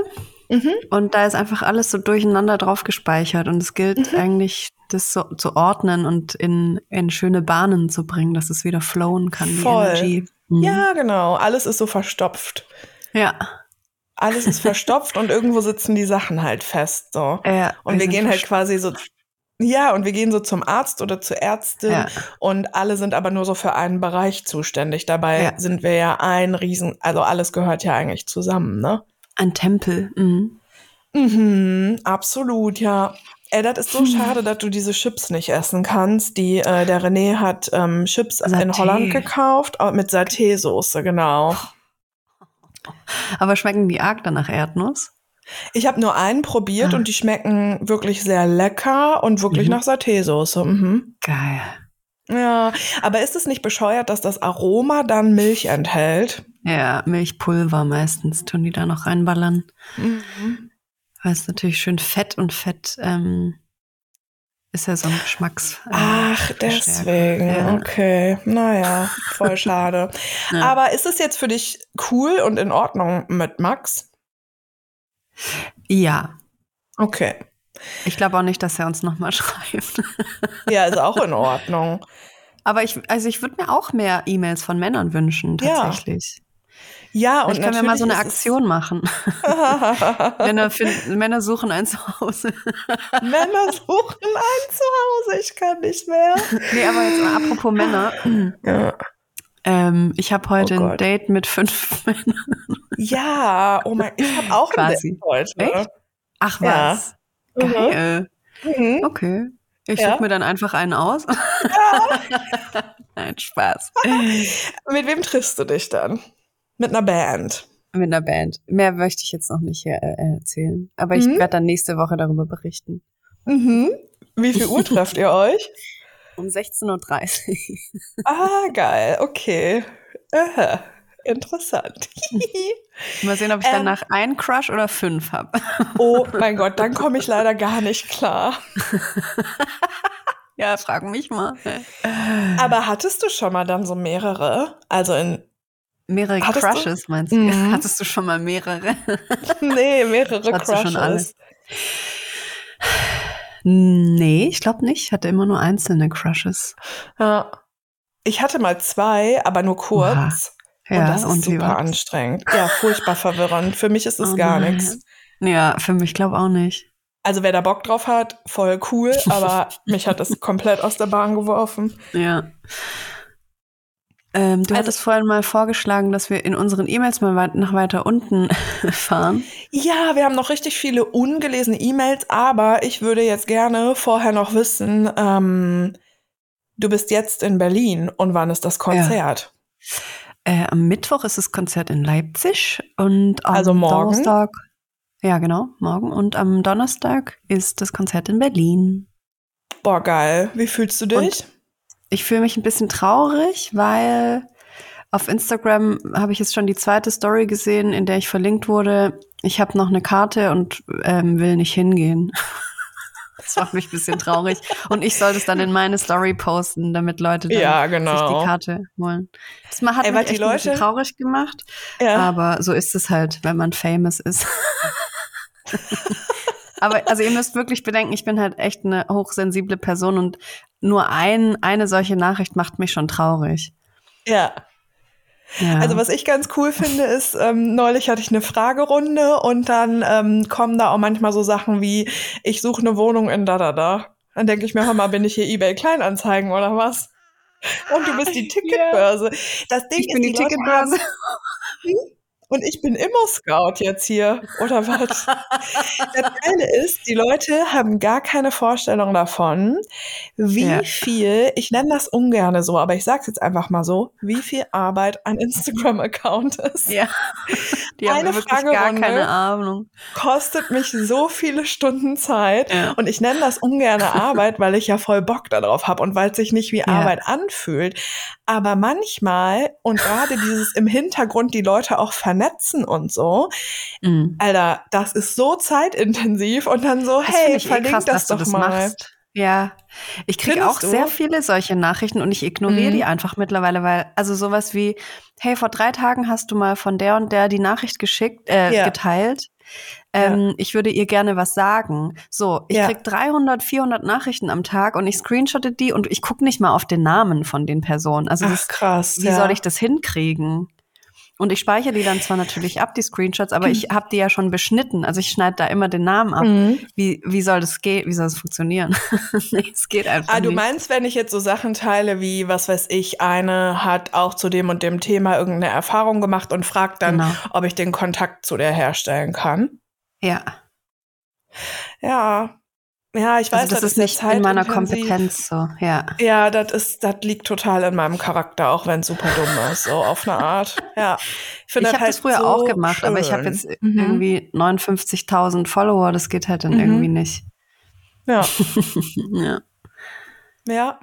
[SPEAKER 2] Mhm. Und da ist einfach alles so durcheinander drauf gespeichert. Und es gilt mhm. eigentlich, das so zu ordnen und in, in schöne Bahnen zu bringen, dass es wieder flowen kann,
[SPEAKER 1] Voll. die Energie. Mhm. Ja, genau. Alles ist so verstopft.
[SPEAKER 2] Ja.
[SPEAKER 1] Alles ist verstopft und irgendwo sitzen die Sachen halt fest. So. Ja, und wir gehen halt quasi so ja, und wir gehen so zum Arzt oder zur Ärztin ja. und alle sind aber nur so für einen Bereich zuständig. Dabei ja. sind wir ja ein Riesen, also alles gehört ja eigentlich zusammen, ne?
[SPEAKER 2] Ein Tempel. Mhm.
[SPEAKER 1] Mhm, absolut, ja. Ey, das ist so hm. schade, dass du diese Chips nicht essen kannst. Die, äh, der René hat ähm, Chips Saté. in Holland gekauft, mit Saté-Soße, genau.
[SPEAKER 2] Aber schmecken die arg dann nach Erdnuss?
[SPEAKER 1] Ich habe nur einen probiert ah. und die schmecken wirklich sehr lecker und wirklich mhm. nach Saté-Soße. Mhm.
[SPEAKER 2] Geil.
[SPEAKER 1] Ja, aber ist es nicht bescheuert, dass das Aroma dann Milch enthält?
[SPEAKER 2] Ja, Milchpulver meistens tun die da noch reinballern. Mhm. Weil es natürlich schön fett und Fett ähm, ist ja so ein Geschmacks.
[SPEAKER 1] Äh, Ach, deswegen. Ja. Okay. Naja, voll schade. ja. Aber ist es jetzt für dich cool und in Ordnung mit Max?
[SPEAKER 2] Ja.
[SPEAKER 1] Okay.
[SPEAKER 2] Ich glaube auch nicht, dass er uns nochmal schreibt.
[SPEAKER 1] ja, ist auch in Ordnung.
[SPEAKER 2] Aber ich, also ich würde mir auch mehr E-Mails von Männern wünschen, tatsächlich.
[SPEAKER 1] Ja, und
[SPEAKER 2] ich kann wir mal so eine Aktion machen. Männer, finden, Männer suchen ein Zuhause.
[SPEAKER 1] Männer suchen ein Zuhause, ich kann nicht mehr.
[SPEAKER 2] nee, aber jetzt mal apropos Männer.
[SPEAKER 1] Ja,
[SPEAKER 2] Ähm, ich habe heute
[SPEAKER 1] Oh
[SPEAKER 2] ein. Date mit fünf Männern.
[SPEAKER 1] ja oh mein, ich habe auch ein
[SPEAKER 2] Quasi.
[SPEAKER 1] Date heute.
[SPEAKER 2] Echt? Ach
[SPEAKER 1] Ja.
[SPEAKER 2] was.
[SPEAKER 1] Mhm.
[SPEAKER 2] Geil.
[SPEAKER 1] Mhm.
[SPEAKER 2] Okay. Ich
[SPEAKER 1] Ja.
[SPEAKER 2] suche mir dann einfach einen aus. Nein, Spaß.
[SPEAKER 1] Mit wem triffst du dich dann? Mit einer Band.
[SPEAKER 2] Mit einer Band. Mehr möchte ich jetzt noch nicht hier, äh, erzählen. Aber ich
[SPEAKER 1] Mhm.
[SPEAKER 2] werde dann nächste Woche darüber berichten.
[SPEAKER 1] Mhm. Wie viel Uhr trefft ihr euch?
[SPEAKER 2] Um 16.30 Uhr.
[SPEAKER 1] Ah, geil, okay. Aha. Interessant.
[SPEAKER 2] Mal sehen, ob ich
[SPEAKER 1] Ähm.
[SPEAKER 2] danach einen Crush oder fünf habe.
[SPEAKER 1] oh mein Gott, dann komme ich leider gar nicht klar.
[SPEAKER 2] Ja, frag mich mal.
[SPEAKER 1] Aber hattest du schon mal dann so mehrere? Also in,
[SPEAKER 2] Mehrere
[SPEAKER 1] Hattest du?
[SPEAKER 2] Crushes, meinst du?
[SPEAKER 1] Mhm.
[SPEAKER 2] Hattest du schon mal mehrere?
[SPEAKER 1] nee, mehrere
[SPEAKER 2] Hattest du schon alle? Nee, ich glaube nicht. Ich hatte immer nur einzelne Crushes.
[SPEAKER 1] Ja. Ich hatte mal zwei, aber nur kurz. Und
[SPEAKER 2] Ja,
[SPEAKER 1] das ist
[SPEAKER 2] und
[SPEAKER 1] super anstrengend. Ja, furchtbar verwirrend. Für mich ist es
[SPEAKER 2] Oh
[SPEAKER 1] gar nichts.
[SPEAKER 2] Ja, für mich glaube auch nicht.
[SPEAKER 1] Also wer da Bock drauf hat, voll cool, aber mich hat das komplett aus der Bahn geworfen.
[SPEAKER 2] Ja. Ähm, du
[SPEAKER 1] Also-
[SPEAKER 2] hattest vorhin mal vorgeschlagen, dass wir in unseren E-Mails mal weit, nach weiter unten fahren.
[SPEAKER 1] Ja, wir haben noch richtig viele ungelesene E-Mails, aber ich würde jetzt gerne vorher noch wissen, ähm, du bist jetzt in Berlin und wann ist das Konzert?
[SPEAKER 2] Äh, am Mittwoch ist das Konzert in Leipzig und am
[SPEAKER 1] Also morgen?
[SPEAKER 2] Donnerstag. Ja, genau, morgen. Und am Donnerstag ist das Konzert in Berlin.
[SPEAKER 1] Boah, geil. Wie fühlst du dich?
[SPEAKER 2] Ich fühle mich ein bisschen traurig, weil auf Instagram habe ich jetzt schon die zweite Story gesehen, in der ich verlinkt wurde. Ich habe noch eine Karte und ähm, will nicht hingehen. Das macht mich ein bisschen traurig. Und ich sollte es dann in meine Story posten, damit Leute dann
[SPEAKER 1] Ja,
[SPEAKER 2] sich
[SPEAKER 1] genau.
[SPEAKER 2] die Karte holen. Das hat
[SPEAKER 1] Ey,
[SPEAKER 2] mich
[SPEAKER 1] die
[SPEAKER 2] echt ein bisschen
[SPEAKER 1] Leute-
[SPEAKER 2] traurig gemacht.
[SPEAKER 1] Ja.
[SPEAKER 2] Aber so ist es halt, wenn man famous ist. Aber also ihr müsst wirklich bedenken, ich bin halt echt eine hochsensible Person und nur ein, eine solche Nachricht macht mich schon traurig.
[SPEAKER 1] ja.
[SPEAKER 2] Ja.
[SPEAKER 1] Also was ich ganz cool finde, ist, ähm, neulich hatte ich eine Fragerunde und dann ähm, kommen da auch manchmal so Sachen wie, ich suche eine Wohnung in da da da. Dann denke ich mir, hör mal, bin ich hier eBay Kleinanzeigen oder was? Und du bist die Ticketbörse. Das Ding
[SPEAKER 2] ich bin
[SPEAKER 1] ist,
[SPEAKER 2] die,
[SPEAKER 1] Leute
[SPEAKER 2] Ticketbörse.
[SPEAKER 1] haben- Und ich bin Immo-Scout jetzt hier, oder was? das Geile ist, die Leute haben gar keine Vorstellung davon, wie
[SPEAKER 2] Ja.
[SPEAKER 1] viel, ich nenne das ungerne so, aber ich sag's jetzt einfach mal so, wie viel Arbeit ein Instagram-Account ist.
[SPEAKER 2] Ja. Die haben
[SPEAKER 1] Eine
[SPEAKER 2] wirklich gar
[SPEAKER 1] Fragerunde.
[SPEAKER 2] keine Ahnung.
[SPEAKER 1] Kostet mich so viele Stunden Zeit.
[SPEAKER 2] Ja.
[SPEAKER 1] Und ich nenne das ungerne Arbeit, weil ich ja voll Bock darauf habe und weil es sich nicht wie Arbeit anfühlt. Aber manchmal, und gerade dieses im Hintergrund die Leute auch vernetzen und so,
[SPEAKER 2] Mhm.
[SPEAKER 1] Alter, das ist so zeitintensiv und dann so,
[SPEAKER 2] Das
[SPEAKER 1] hey,
[SPEAKER 2] eh
[SPEAKER 1] verlink
[SPEAKER 2] krass,
[SPEAKER 1] das
[SPEAKER 2] dass du
[SPEAKER 1] doch
[SPEAKER 2] das
[SPEAKER 1] mal.
[SPEAKER 2] machst. Ja, ich kriege auch
[SPEAKER 1] du?
[SPEAKER 2] sehr viele solche Nachrichten und ich ignoriere
[SPEAKER 1] Mhm.
[SPEAKER 2] die einfach mittlerweile, weil also sowas wie, hey, vor drei Tagen hast du mal von der und der die Nachricht geschickt, äh,
[SPEAKER 1] Ja.
[SPEAKER 2] geteilt. Ähm, Ich würde ihr gerne was sagen. So, ich
[SPEAKER 1] Ja.
[SPEAKER 2] krieg 300, 400 Nachrichten am Tag und ich screenshotte die und ich gucke nicht mal auf den Namen von den Personen. Also
[SPEAKER 1] Ach,
[SPEAKER 2] das,
[SPEAKER 1] krass.
[SPEAKER 2] wie
[SPEAKER 1] ja.
[SPEAKER 2] soll ich das hinkriegen? Und ich speichere die dann zwar natürlich ab, die Screenshots, aber ich habe die ja schon beschnitten. Also ich schneide da immer den Namen ab.
[SPEAKER 1] Mhm.
[SPEAKER 2] Wie, wie soll das gehen? Wie soll das funktionieren? nee, es geht einfach
[SPEAKER 1] Ah, du meinst, wenn ich jetzt so Sachen teile wie, was weiß ich, eine hat auch zu dem und dem Thema irgendeine Erfahrung gemacht und fragt dann,
[SPEAKER 2] Genau.
[SPEAKER 1] ob ich den Kontakt zu der herstellen kann?
[SPEAKER 2] Ja,
[SPEAKER 1] Ja. Ja, ich weiß,
[SPEAKER 2] also das, ist
[SPEAKER 1] ja
[SPEAKER 2] nicht in meiner. Kompetenz so. Ja,
[SPEAKER 1] Ja, das ist, das liegt total in meinem Charakter, auch wenn es super dumm ist, so auf eine Art. Ja.
[SPEAKER 2] ich
[SPEAKER 1] finde
[SPEAKER 2] habe das früher
[SPEAKER 1] so
[SPEAKER 2] auch gemacht, aber ich habe
[SPEAKER 1] schön.
[SPEAKER 2] jetzt
[SPEAKER 1] Mhm.
[SPEAKER 2] irgendwie 59.000 Follower. Das geht halt dann
[SPEAKER 1] Mhm.
[SPEAKER 2] irgendwie nicht.
[SPEAKER 1] Ja.
[SPEAKER 2] ja.
[SPEAKER 1] Ja.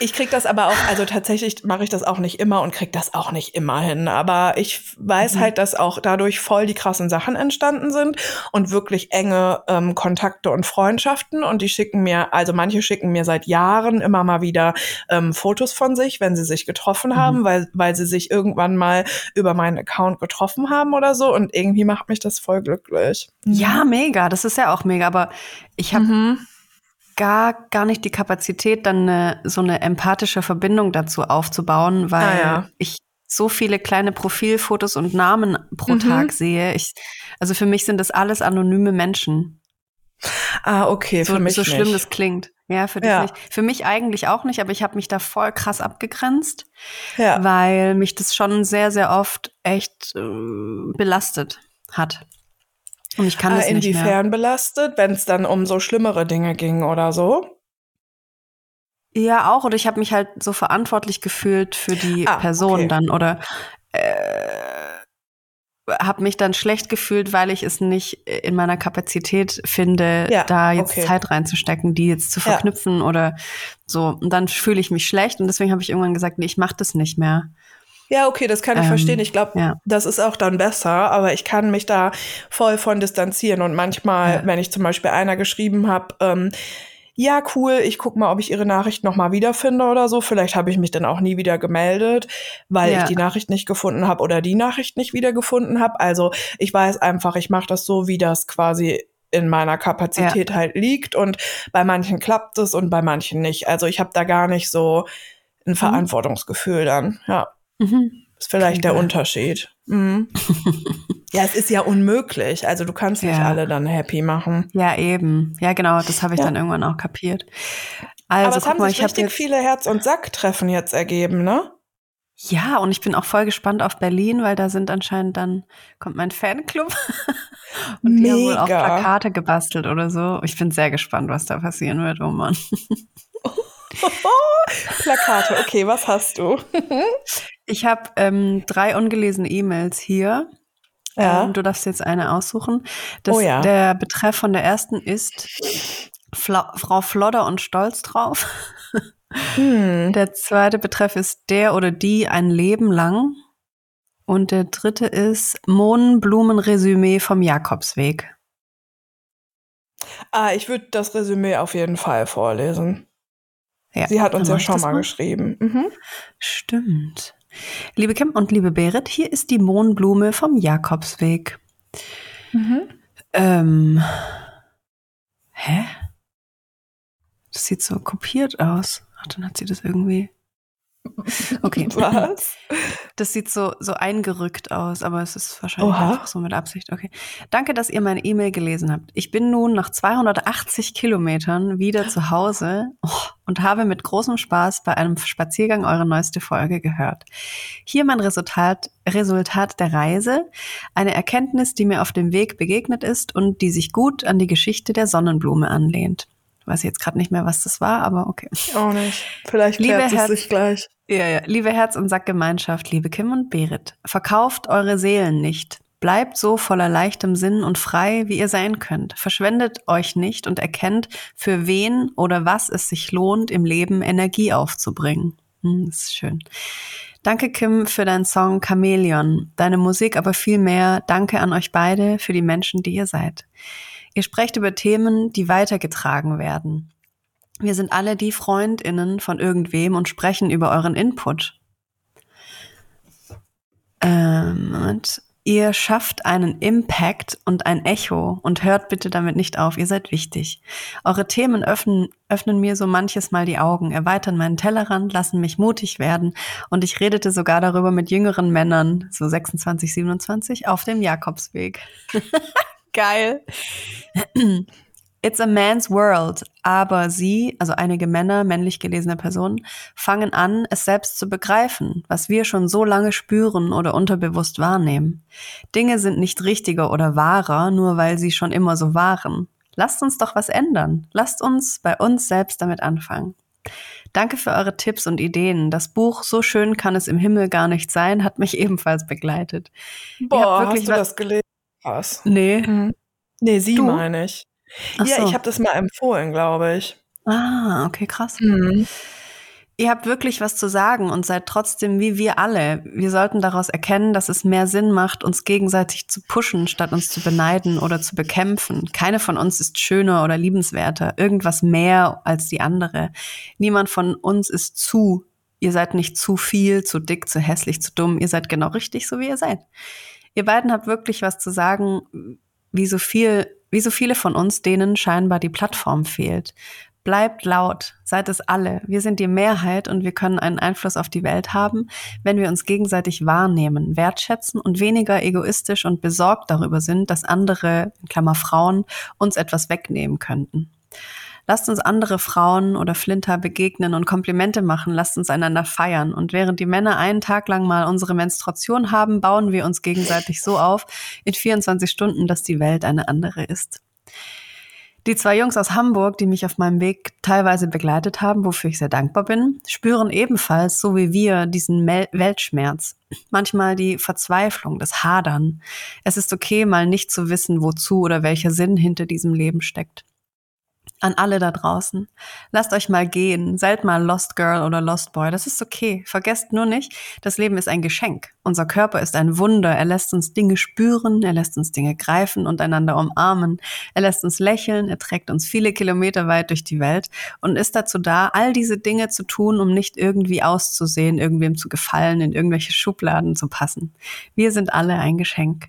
[SPEAKER 1] Ich krieg das aber auch, also tatsächlich mache ich das auch nicht immer und krieg das auch nicht immer hin. Aber ich weiß
[SPEAKER 2] Mhm.
[SPEAKER 1] halt, dass auch dadurch voll die krassen Sachen entstanden sind und wirklich enge ähm, Kontakte und Freundschaften. Und die schicken mir, also manche schicken mir seit Jahren immer mal wieder ähm, Fotos von sich, wenn sie sich getroffen
[SPEAKER 2] Mhm.
[SPEAKER 1] haben, weil, weil sie sich irgendwann mal über meinen Account getroffen haben oder so. Und irgendwie macht mich das voll glücklich.
[SPEAKER 2] ja, mega. Das ist ja auch mega. Aber ich habe
[SPEAKER 1] Mhm.
[SPEAKER 2] Gar, gar nicht die Kapazität, dann eine, so eine empathische Verbindung dazu aufzubauen, weil
[SPEAKER 1] Ah, ja.
[SPEAKER 2] ich so viele kleine Profilfotos und Namen pro
[SPEAKER 1] Mhm.
[SPEAKER 2] Tag sehe. Ich, also für mich sind das alles anonyme Menschen.
[SPEAKER 1] Ah, okay,
[SPEAKER 2] So,
[SPEAKER 1] für mich
[SPEAKER 2] so schlimm
[SPEAKER 1] nicht.
[SPEAKER 2] das klingt. Ja, für dich
[SPEAKER 1] Ja.
[SPEAKER 2] nicht. Für mich eigentlich auch nicht, aber ich habe mich da voll krass abgegrenzt,
[SPEAKER 1] ja.
[SPEAKER 2] weil mich das schon sehr, sehr oft echt äh, belastet hat. Und ich kann das nicht mehr.
[SPEAKER 1] inwiefern belastet, wenn es dann um so schlimmere Dinge ging oder so?
[SPEAKER 2] Ja, auch. Oder ich habe mich halt so verantwortlich gefühlt für die
[SPEAKER 1] Ah,
[SPEAKER 2] Person
[SPEAKER 1] okay.
[SPEAKER 2] dann. Oder äh, habe mich dann schlecht gefühlt, weil ich es nicht in meiner Kapazität finde,
[SPEAKER 1] Ja,
[SPEAKER 2] da jetzt
[SPEAKER 1] okay.
[SPEAKER 2] Zeit reinzustecken, die jetzt zu
[SPEAKER 1] Ja.
[SPEAKER 2] verknüpfen oder so. Und dann fühle ich mich schlecht und deswegen habe ich irgendwann gesagt, nee, ich mache das nicht mehr.
[SPEAKER 1] Ja, okay, das kann ich
[SPEAKER 2] Ähm,
[SPEAKER 1] verstehen. Ich glaube,
[SPEAKER 2] ja.
[SPEAKER 1] das ist auch dann besser, aber ich kann mich da voll von distanzieren. Und manchmal,
[SPEAKER 2] Ja.
[SPEAKER 1] wenn ich zum Beispiel einer geschrieben habe, ähm, ja, cool, ich guck mal, ob ich ihre Nachricht noch mal wiederfinde oder so. Vielleicht habe ich mich dann auch nie wieder gemeldet, weil
[SPEAKER 2] Ja.
[SPEAKER 1] ich die Nachricht nicht gefunden habe oder die Nachricht nicht wiedergefunden habe. Also ich weiß einfach, ich mache das so, wie das quasi in meiner Kapazität halt liegt. Und bei manchen klappt es und bei manchen nicht. Also ich habe da gar nicht so ein Verantwortungsgefühl dann. Ja.
[SPEAKER 2] Mhm.
[SPEAKER 1] Ist vielleicht der. Unterschied. Mhm. ja, es ist ja unmöglich. Also du kannst nicht
[SPEAKER 2] Ja.
[SPEAKER 1] alle dann happy machen.
[SPEAKER 2] Ja, eben. Ja, genau, das habe ich
[SPEAKER 1] Ja.
[SPEAKER 2] dann irgendwann auch kapiert. Also,
[SPEAKER 1] Aber es haben
[SPEAKER 2] mal,
[SPEAKER 1] sich richtig viele Herz- und Sacktreffen jetzt ergeben, ne?
[SPEAKER 2] Ja, und ich bin auch voll gespannt auf Berlin, weil da sind anscheinend dann, kommt mein Fanclub. und die haben wohl auch
[SPEAKER 1] Mega.
[SPEAKER 2] Plakate gebastelt oder so. Ich bin sehr gespannt, was da passieren wird, oh Mann.
[SPEAKER 1] Plakate, okay, was hast du?
[SPEAKER 2] Ich habe ähm, drei ungelesene E-Mails hier.
[SPEAKER 1] Ja.
[SPEAKER 2] Ähm, du darfst jetzt eine aussuchen. Das,
[SPEAKER 1] Oh ja.
[SPEAKER 2] Der Betreff von der ersten ist Fla Frau Flodder und stolz drauf.
[SPEAKER 1] Hm.
[SPEAKER 2] Der zweite Betreff ist der oder die ein Leben lang. Und der dritte ist Mohnenblumen-Resümee vom Jakobsweg.
[SPEAKER 1] Ah, ich würde das Resümee auf jeden Fall vorlesen.
[SPEAKER 2] Ja,
[SPEAKER 1] Sie hat uns ja schon
[SPEAKER 2] das
[SPEAKER 1] mal geschrieben. Mhm.
[SPEAKER 2] Stimmt. Liebe Kim und liebe Berit, hier ist die Mohnblume vom Jakobsweg.
[SPEAKER 1] Mhm.
[SPEAKER 2] Ähm. Hä? Das sieht so kopiert aus. Ach, dann hat sie das irgendwie. Okay.
[SPEAKER 1] Was?
[SPEAKER 2] Das sieht so, so eingerückt aus, aber es ist wahrscheinlich
[SPEAKER 1] Oha.
[SPEAKER 2] einfach so mit Absicht. Okay. Danke, dass ihr meine E-Mail gelesen habt. Ich bin nun nach 280 Kilometern wieder zu Hause oh, und habe mit großem Spaß bei einem Spaziergang eure neueste Folge gehört. Hier mein Resultat, Resultat der Reise. Eine Erkenntnis, die mir auf dem Weg begegnet ist und die sich gut an die Geschichte der Sonnenblume anlehnt. Ich weiß jetzt gerade nicht mehr, was das war, aber okay.
[SPEAKER 1] Auch nicht. Vielleicht
[SPEAKER 2] Liebe
[SPEAKER 1] klärt es sich gleich.
[SPEAKER 2] Ja, ja. Liebe Herz- und Sackgemeinschaft, liebe Kim und Berit, verkauft eure Seelen nicht. Bleibt so voller leichtem Sinn und frei, wie ihr sein könnt. Verschwendet euch nicht und erkennt, für wen oder was es sich lohnt, im Leben Energie aufzubringen. Hm, das ist schön. Danke, Kim, für deinen Song Chamäleon, deine Musik, aber viel mehr. Danke an euch beide für die Menschen, die ihr seid. Ihr sprecht über Themen, die weitergetragen werden. Wir sind alle die FreundInnen von irgendwem und sprechen über euren Input. Ähm, Moment. Ihr schafft einen Impact und ein Echo und hört bitte damit nicht auf. Ihr seid wichtig. Eure Themen öffnen, öffnen mir so manches Mal die Augen, erweitern meinen Tellerrand, lassen mich mutig werden. Und ich redete sogar darüber mit jüngeren Männern, so 26, 27, auf dem Jakobsweg. Geil. It's a man's world, aber sie, also einige Männer, männlich gelesene Personen, fangen an, es selbst zu begreifen, was wir schon so lange spüren oder unterbewusst wahrnehmen. Dinge sind nicht richtiger oder wahrer, nur weil sie schon immer so waren. Lasst uns doch was ändern. Lasst uns bei uns selbst damit anfangen. Danke für eure Tipps und Ideen. Das Buch So schön kann es im Himmel gar nicht sein hat mich ebenfalls begleitet.
[SPEAKER 1] Boah,
[SPEAKER 2] wirklich
[SPEAKER 1] hast du das gelesen? Krass.
[SPEAKER 2] Nee.
[SPEAKER 1] Mhm. Nee, sie
[SPEAKER 2] Du?
[SPEAKER 1] meine ich.
[SPEAKER 2] Ach
[SPEAKER 1] ja,
[SPEAKER 2] so.
[SPEAKER 1] ich habe das mal empfohlen, glaube ich.
[SPEAKER 2] Ah, okay, krass.
[SPEAKER 1] Mhm.
[SPEAKER 2] Ihr habt wirklich was zu sagen und seid trotzdem wie wir alle. Wir sollten daraus erkennen, dass es mehr Sinn macht, uns gegenseitig zu pushen, statt uns zu beneiden oder zu bekämpfen. Keine von uns ist schöner oder liebenswerter, irgendwas mehr als die andere. Niemand von uns ist zu. Ihr seid nicht zu viel, zu dick, zu hässlich, zu dumm. Ihr seid genau richtig, so wie ihr seid. Ihr beiden habt wirklich was zu sagen, wie so viel, wie so viele von uns, denen scheinbar die Plattform fehlt. Bleibt laut, seid es alle. Wir sind die Mehrheit und wir können einen Einfluss auf die Welt haben, wenn wir uns gegenseitig wahrnehmen, wertschätzen und weniger egoistisch und besorgt darüber sind, dass andere, in Klammer Frauen, uns etwas wegnehmen könnten. Lasst uns andere Frauen oder Flinter begegnen und Komplimente machen, lasst uns einander feiern. Und während die Männer einen Tag lang mal unsere Menstruation haben, bauen wir uns gegenseitig so auf in 24 Stunden, dass die Welt eine andere ist. Die zwei Jungs aus Hamburg, die mich auf meinem Weg teilweise begleitet haben, wofür ich sehr dankbar bin, spüren ebenfalls, so wie wir, diesen Mel Weltschmerz. Manchmal die Verzweiflung, das Hadern. Es ist okay, mal nicht zu wissen, wozu oder welcher Sinn hinter diesem Leben steckt an alle da draußen. Lasst euch mal gehen. Seid mal Lost Girl oder Lost Boy. Das ist okay. Vergesst nur nicht, das Leben ist ein Geschenk. Unser Körper ist ein Wunder. Er lässt uns Dinge spüren. Er lässt uns Dinge greifen und einander umarmen. Er lässt uns lächeln. Er trägt uns viele Kilometer weit durch die Welt und ist dazu da, all diese Dinge zu tun, um nicht irgendwie auszusehen, irgendwem zu gefallen, in irgendwelche Schubladen zu passen. Wir sind alle ein Geschenk.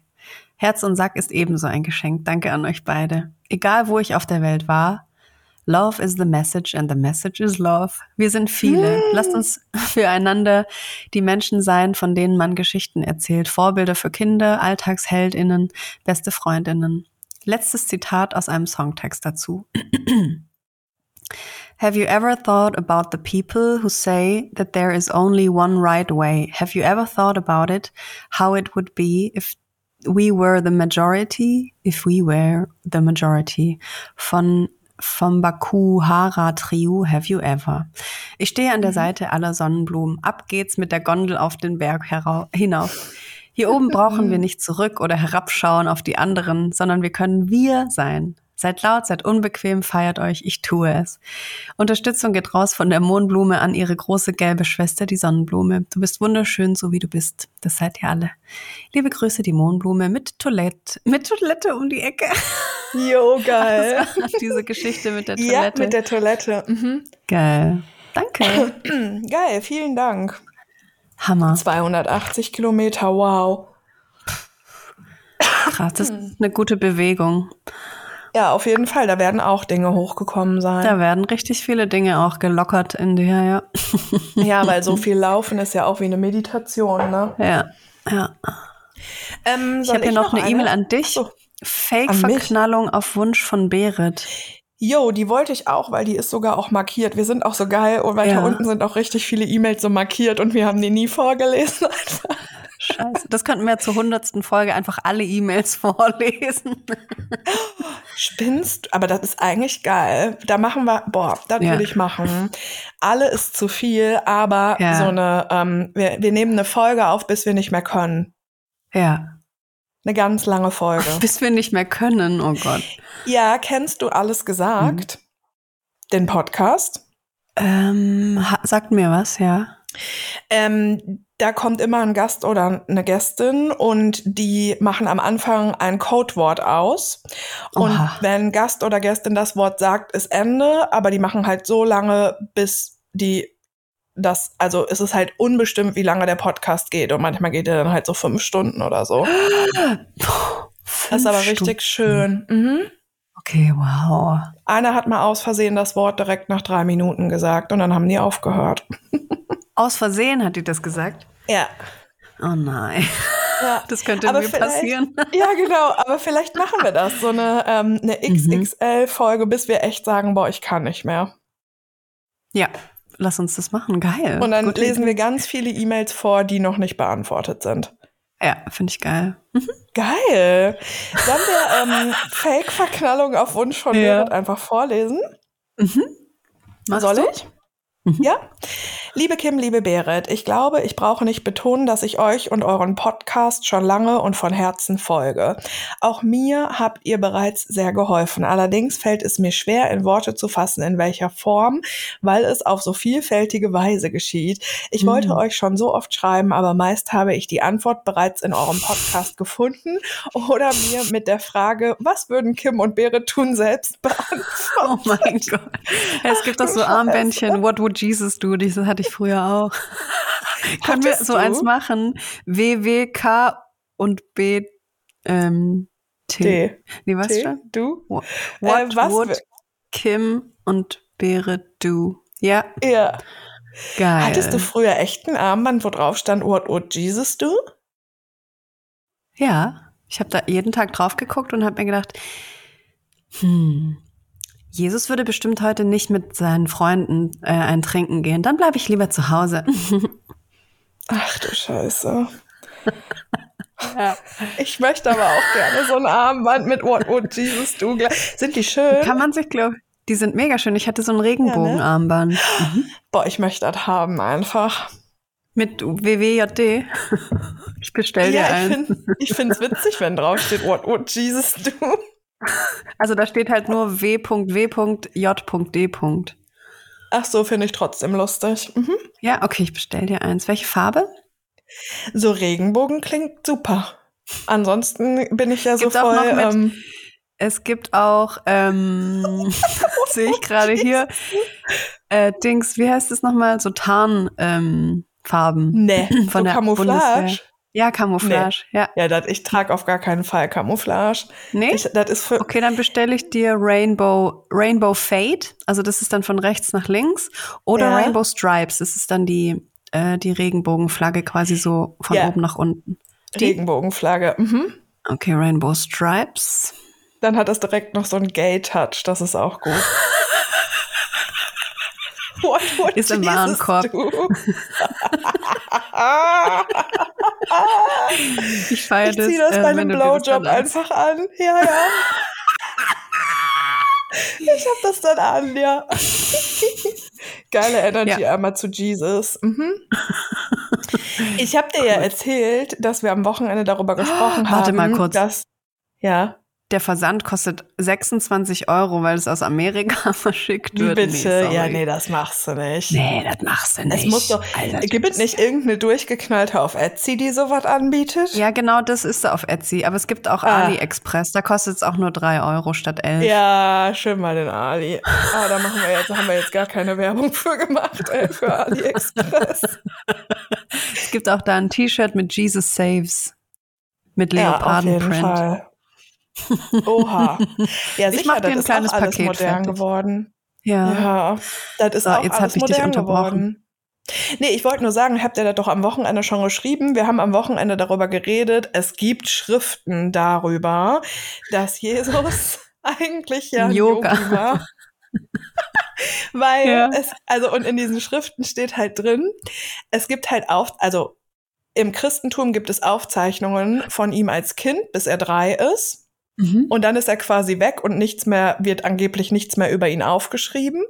[SPEAKER 2] Herz und Sack ist ebenso ein Geschenk. Danke an euch beide. Egal wo ich auf der Welt war, Love is the message and the message is love. Wir sind viele. Mm. Lasst uns füreinander die Menschen sein, von denen man Geschichten erzählt. Vorbilder für Kinder, Alltagsheldinnen, beste Freundinnen. Letztes Zitat aus einem Songtext dazu. Have you ever thought about the people who say that there is only one right way? Have you ever thought about it? How it would be if we were the majority? If we were the majority. Von vom Baku Hara Trio Have You Ever. Ich stehe an der mhm. Seite aller Sonnenblumen. Ab geht's mit der Gondel auf den Berg hinauf. Hier oben brauchen wir nicht zurück oder herabschauen auf die anderen, sondern wir können wir sein. Seid laut, seid unbequem, feiert euch, ich tue es. Unterstützung geht raus von der Mohnblume an ihre große gelbe Schwester, die Sonnenblume. Du bist wunderschön, so wie du bist. Das seid ihr alle. Liebe Grüße, die Mohnblume mit Toilette, mit Toilette um die Ecke.
[SPEAKER 1] Jo, geil.
[SPEAKER 2] diese Geschichte mit der Toilette.
[SPEAKER 1] Ja, mit der Toilette. Mhm.
[SPEAKER 2] Geil. Danke.
[SPEAKER 1] geil, vielen Dank.
[SPEAKER 2] Hammer.
[SPEAKER 1] 280 Kilometer, wow.
[SPEAKER 2] Krass, das ist eine gute Bewegung.
[SPEAKER 1] Ja, auf jeden Fall. Da werden auch Dinge hochgekommen sein.
[SPEAKER 2] Da werden richtig viele Dinge auch gelockert in dir, ja.
[SPEAKER 1] ja, weil so viel Laufen ist ja auch wie eine Meditation, ne?
[SPEAKER 2] Ja, ja. Ähm, ich habe hier noch, noch eine E-Mail an dich. So. Fake-Verknallung auf Wunsch von Berit.
[SPEAKER 1] Jo, die wollte ich auch, weil die ist sogar auch markiert. Wir sind auch so geil und weiter ja. unten sind auch richtig viele E-Mails so markiert und wir haben die nie vorgelesen einfach.
[SPEAKER 2] Scheiße. Das könnten wir zur hundertsten Folge einfach alle E-Mails vorlesen.
[SPEAKER 1] Spinnst? Aber das ist eigentlich geil. Da machen wir, boah, das ja. würde ich machen. Alle ist zu viel, aber ja. so eine, ähm, wir, wir nehmen eine Folge auf, bis wir nicht mehr können.
[SPEAKER 2] Ja.
[SPEAKER 1] Eine ganz lange Folge.
[SPEAKER 2] Bis wir nicht mehr können, oh Gott.
[SPEAKER 1] Ja, kennst du alles gesagt? Mhm. Den Podcast?
[SPEAKER 2] Ähm, sagt mir was, ja.
[SPEAKER 1] Ähm, da kommt immer ein Gast oder eine Gästin und die machen am Anfang ein Codewort aus. Und Oha. wenn Gast oder Gästin das Wort sagt, ist Ende, aber die machen halt so lange, bis die das, also es ist halt unbestimmt, wie lange der Podcast geht. Und manchmal geht er dann halt so fünf Stunden oder so. das ist aber richtig schön. Mhm.
[SPEAKER 2] Okay, wow.
[SPEAKER 1] Einer hat mal aus Versehen das Wort direkt nach drei Minuten gesagt und dann haben die aufgehört.
[SPEAKER 2] Aus Versehen hat die das gesagt?
[SPEAKER 1] Ja.
[SPEAKER 2] Oh nein. Ja. Das könnte aber mir passieren.
[SPEAKER 1] Ja, genau. Aber vielleicht machen wir das. So eine, ähm, eine XXL-Folge, bis wir echt sagen, boah, ich kann nicht mehr.
[SPEAKER 2] Ja, lass uns das machen. Geil.
[SPEAKER 1] Und dann Gut lesen wir ganz viele E-Mails vor, die noch nicht beantwortet sind.
[SPEAKER 2] Ja, finde ich geil.
[SPEAKER 1] Mhm. Geil. Sollen wir ähm, Fake-Verknallung auf Wunsch von ja. Merit einfach vorlesen?
[SPEAKER 2] Mhm.
[SPEAKER 1] Soll du? Mhm. Ja? Liebe Kim, liebe Berit, ich glaube, ich brauche nicht betonen, dass ich euch und euren Podcast schon lange und von Herzen folge. Auch mir habt ihr bereits sehr geholfen. Allerdings fällt es mir schwer, in Worte zu fassen, in welcher Form, weil es auf so vielfältige Weise geschieht. Ich mhm. wollte euch schon so oft schreiben, aber meist habe ich die Antwort bereits in eurem Podcast gefunden oder mir mit der Frage, was würden Kim und Berit tun, selbst beantworten.
[SPEAKER 2] Oh mein Gott. Es gibt doch so Armbändchen, what would Jesus do? Diese hatte ich früher auch. Können wir so du? eins machen? WWK und B ähm, T.
[SPEAKER 1] D.
[SPEAKER 2] Nee, was
[SPEAKER 1] T?
[SPEAKER 2] schon?
[SPEAKER 1] Du?
[SPEAKER 2] What äh, was would Kim und Berit, du. Ja.
[SPEAKER 1] Ja.
[SPEAKER 2] Geil.
[SPEAKER 1] Hattest du früher echt ein Armband, wo drauf stand, What would Jesus do?
[SPEAKER 2] Ja. Ich habe da jeden Tag drauf geguckt und habe mir gedacht, hm, Jesus würde bestimmt heute nicht mit seinen Freunden äh, ein Trinken gehen. Dann bleibe ich lieber zu Hause.
[SPEAKER 1] Ach du Scheiße. Ja. Ich möchte aber auch gerne so ein Armband mit What would Jesus do? Sind die schön?
[SPEAKER 2] Kann man sich, glaube die sind mega schön. Ich hatte so ein Regenbogenarmband. Ja,
[SPEAKER 1] ne? mhm. Boah, ich möchte das haben einfach.
[SPEAKER 2] Mit WWJD. Ich bestell dir ja,
[SPEAKER 1] einen. Ich finde es witzig, wenn draufsteht, what would Jesus do?
[SPEAKER 2] Also da steht halt nur w.w.j.d.
[SPEAKER 1] Ach so, finde ich trotzdem lustig. Mhm.
[SPEAKER 2] Ja, okay, ich bestell dir eins. Welche Farbe?
[SPEAKER 1] So Regenbogen klingt super. Ansonsten bin ich ja so Gibt's voll. Ähm,
[SPEAKER 2] es gibt auch, ähm, sehe ich gerade hier, äh, Dings, wie heißt es nochmal? So Tarnfarben. Ähm,
[SPEAKER 1] nee, von so der Camouflage. Bundeswehr.
[SPEAKER 2] Ja, Camouflage, nee. ja.
[SPEAKER 1] Ja, dat, ich trage auf gar keinen Fall Camouflage.
[SPEAKER 2] Nee?
[SPEAKER 1] Ich, das ist für
[SPEAKER 2] okay, dann bestelle ich dir Rainbow, Rainbow Fade. Also das ist dann von rechts nach links. Oder ja. Rainbow Stripes. Das ist dann die, äh, die Regenbogenflagge quasi so von ja. oben nach unten.
[SPEAKER 1] Die? Regenbogenflagge, mhm.
[SPEAKER 2] Okay, Rainbow Stripes.
[SPEAKER 1] Dann hat das direkt noch so einen Gay-Touch. Das ist auch gut.
[SPEAKER 2] What would ist im Warenkorb. ich feiere das.
[SPEAKER 1] Ich zieh das äh, bei einem Blowjob einfach an. Ja, ja. ich hab das dann an, ja. Geile Energy ja. einmal zu Jesus. Mhm. Ich habe dir ja erzählt, dass wir am Wochenende darüber gesprochen oh, haben.
[SPEAKER 2] Warte mal kurz.
[SPEAKER 1] Dass, ja
[SPEAKER 2] der Versand kostet 26 Euro, weil es aus Amerika verschickt wird.
[SPEAKER 1] Bitte, nee, ja, nee, das machst du nicht.
[SPEAKER 2] Nee, das machst du nicht.
[SPEAKER 1] Es muss doch, Alter, gibt es nicht irgendeine durchgeknallte auf Etsy, die sowas anbietet?
[SPEAKER 2] Ja, genau, das ist auf Etsy. Aber es gibt auch ah. AliExpress, da kostet es auch nur 3 Euro statt 11.
[SPEAKER 1] Ja, schön mal den Ali. Ah, da machen wir jetzt, haben wir jetzt gar keine Werbung für gemacht, ey, für AliExpress.
[SPEAKER 2] es gibt auch da ein T-Shirt mit Jesus Saves. Mit Leopardenprint. Ja,
[SPEAKER 1] Oha. Ja, sicher,
[SPEAKER 2] ich mach dir ein kleines Paket
[SPEAKER 1] modern
[SPEAKER 2] fertig.
[SPEAKER 1] geworden.
[SPEAKER 2] Ja.
[SPEAKER 1] ja. Das ist so, auch
[SPEAKER 2] jetzt
[SPEAKER 1] alles
[SPEAKER 2] ich
[SPEAKER 1] modern
[SPEAKER 2] dich unterbrochen.
[SPEAKER 1] geworden. Nee, ich wollte nur sagen, habt ihr das doch am Wochenende schon geschrieben? Wir haben am Wochenende darüber geredet, es gibt Schriften darüber, dass Jesus eigentlich ja Yoga war. Weil ja. es, also, und in diesen Schriften steht halt drin, es gibt halt auch, also im Christentum gibt es Aufzeichnungen von ihm als Kind, bis er drei ist. Mhm. Und dann ist er quasi weg und nichts mehr, wird angeblich nichts mehr über ihn aufgeschrieben.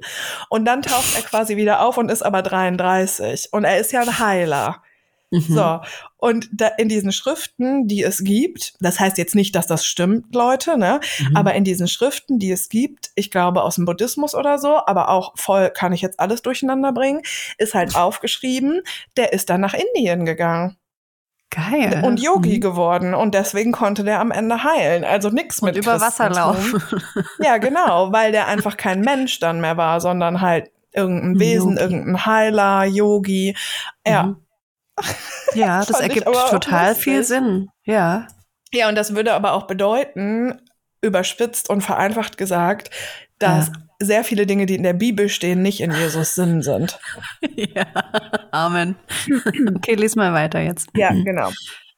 [SPEAKER 1] Und dann taucht er quasi wieder auf und ist aber 33. Und er ist ja ein Heiler. Mhm. So. Und da in diesen Schriften, die es gibt, das heißt jetzt nicht, dass das stimmt, Leute, ne? Mhm. Aber in diesen Schriften, die es gibt, ich glaube aus dem Buddhismus oder so, aber auch voll kann ich jetzt alles durcheinander bringen, ist halt aufgeschrieben, der ist dann nach Indien gegangen.
[SPEAKER 2] Geil.
[SPEAKER 1] Und Yogi mhm. geworden und deswegen konnte der am Ende heilen. Also nichts mit
[SPEAKER 2] über Wasser laufen.
[SPEAKER 1] ja, genau, weil der einfach kein Mensch dann mehr war, sondern halt irgendein Wesen, Yogi. irgendein Heiler, Yogi. Ja. Mhm.
[SPEAKER 2] Ja, das ergibt total viel Sinn. Ja.
[SPEAKER 1] Ja, und das würde aber auch bedeuten, überspitzt und vereinfacht gesagt, dass ja. Sehr viele Dinge, die in der Bibel stehen, nicht in Jesus Sinn sind.
[SPEAKER 2] Ja, Amen. Okay, lies mal weiter jetzt.
[SPEAKER 1] Ja, genau.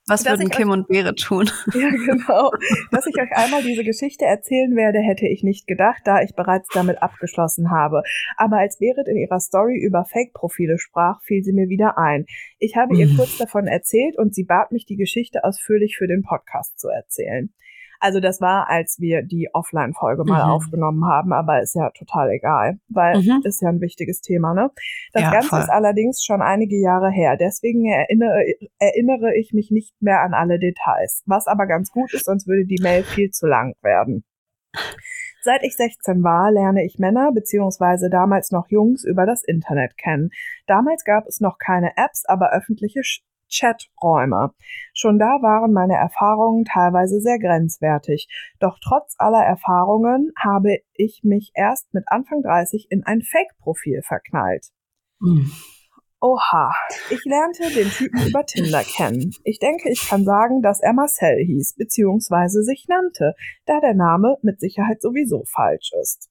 [SPEAKER 2] Was Dass würden Kim und Berit tun?
[SPEAKER 1] Ja, genau. Dass ich euch einmal diese Geschichte erzählen werde, hätte ich nicht gedacht, da ich bereits damit abgeschlossen habe. Aber als Berit in ihrer Story über Fake-Profile sprach, fiel sie mir wieder ein. Ich habe ihr kurz davon erzählt und sie bat mich, die Geschichte ausführlich für den Podcast zu erzählen. Also das war, als wir die Offline-Folge mal mhm. aufgenommen haben, aber ist ja total egal, weil mhm. ist ja ein wichtiges Thema, ne? Das ja, Ganze voll. ist allerdings schon einige Jahre her, deswegen erinnere, erinnere ich mich nicht mehr an alle Details. Was aber ganz gut ist, sonst würde die Mail viel zu lang werden. Seit ich 16 war, lerne ich Männer beziehungsweise damals noch Jungs über das Internet kennen. Damals gab es noch keine Apps, aber öffentliche Chaträume. Schon da waren meine Erfahrungen teilweise sehr grenzwertig. Doch trotz aller Erfahrungen habe ich mich erst mit Anfang 30 in ein Fake-Profil verknallt. Mhm. Oha, ich lernte den Typen über Tinder kennen. Ich denke, ich kann sagen, dass er Marcel hieß, beziehungsweise sich nannte, da der Name mit Sicherheit sowieso falsch ist.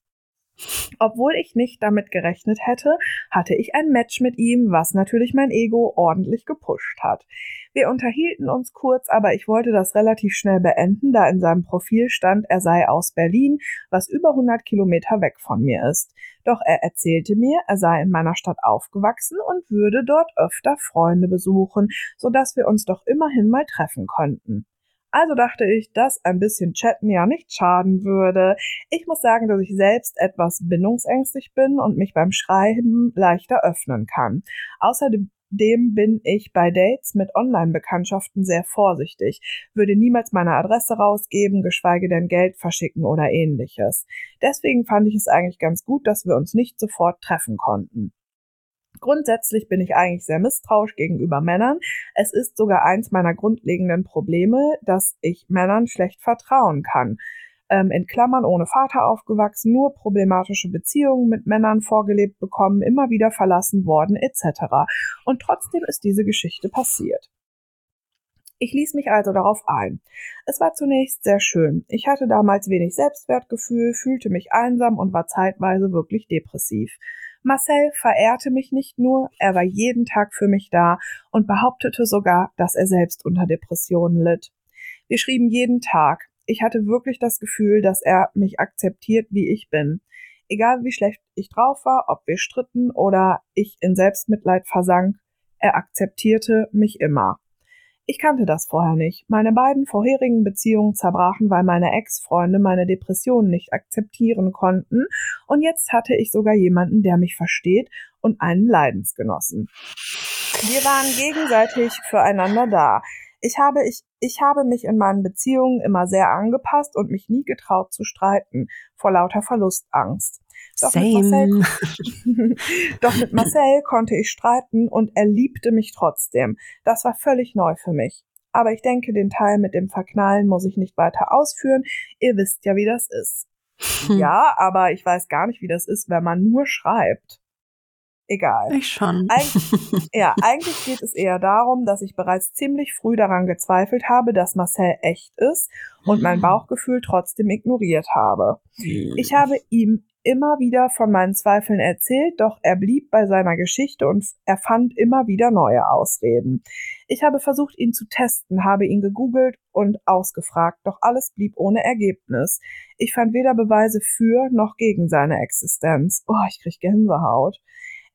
[SPEAKER 1] Obwohl ich nicht damit gerechnet hätte, hatte ich ein Match mit ihm, was natürlich mein Ego ordentlich gepusht hat. Wir unterhielten uns kurz, aber ich wollte das relativ schnell beenden, da in seinem Profil stand, er sei aus Berlin, was über 100 Kilometer weg von mir ist. Doch er erzählte mir, er sei in meiner Stadt aufgewachsen und würde dort öfter Freunde besuchen, so dass wir uns doch immerhin mal treffen konnten. Also dachte ich, dass ein bisschen Chatten ja nicht schaden würde. Ich muss sagen, dass ich selbst etwas bindungsängstig bin und mich beim Schreiben leichter öffnen kann. Außerdem bin ich bei Dates mit Online-Bekanntschaften sehr vorsichtig, würde niemals meine Adresse rausgeben, geschweige denn Geld verschicken oder ähnliches. Deswegen fand ich es eigentlich ganz gut, dass wir uns nicht sofort treffen konnten. Grundsätzlich bin ich eigentlich sehr misstrauisch gegenüber Männern. Es ist sogar eins meiner grundlegenden Probleme, dass ich Männern schlecht vertrauen kann. Ähm, in Klammern ohne Vater aufgewachsen, nur problematische Beziehungen mit Männern vorgelebt bekommen, immer wieder verlassen worden etc. Und trotzdem ist diese Geschichte passiert. Ich ließ mich also darauf ein. Es war zunächst sehr schön. Ich hatte damals wenig Selbstwertgefühl, fühlte mich einsam und war zeitweise wirklich depressiv. Marcel verehrte mich nicht nur, er war jeden Tag für mich da und behauptete sogar, dass er selbst unter Depressionen litt. Wir schrieben jeden Tag. Ich hatte wirklich das Gefühl, dass er mich akzeptiert, wie ich bin. Egal wie schlecht ich drauf war, ob wir stritten oder ich in Selbstmitleid versank, er akzeptierte mich immer. Ich kannte das vorher nicht. Meine beiden vorherigen Beziehungen zerbrachen, weil meine Ex-Freunde meine Depressionen nicht akzeptieren konnten, und jetzt hatte ich sogar jemanden, der mich versteht und einen Leidensgenossen. Wir waren gegenseitig füreinander da. Ich habe, ich, ich habe mich in meinen Beziehungen immer sehr angepasst und mich nie getraut zu streiten, vor lauter Verlustangst. Doch Same. Mit Marcel, doch mit Marcel konnte ich streiten und er liebte mich trotzdem. Das war völlig neu für mich. Aber ich denke, den Teil mit dem Verknallen muss ich nicht weiter ausführen. Ihr wisst ja, wie das ist. Hm. Ja, aber ich weiß gar nicht, wie das ist, wenn man nur schreibt. Egal.
[SPEAKER 2] Ich schon.
[SPEAKER 1] Eig ja, eigentlich geht es eher darum, dass ich bereits ziemlich früh daran gezweifelt habe, dass Marcel echt ist und mein hm. Bauchgefühl trotzdem ignoriert habe. Ich habe ihm immer wieder von meinen Zweifeln erzählt, doch er blieb bei seiner Geschichte und er fand immer wieder neue Ausreden. Ich habe versucht, ihn zu testen, habe ihn gegoogelt und ausgefragt, doch alles blieb ohne Ergebnis. Ich fand weder Beweise für noch gegen seine Existenz. Oh, ich krieg Gänsehaut.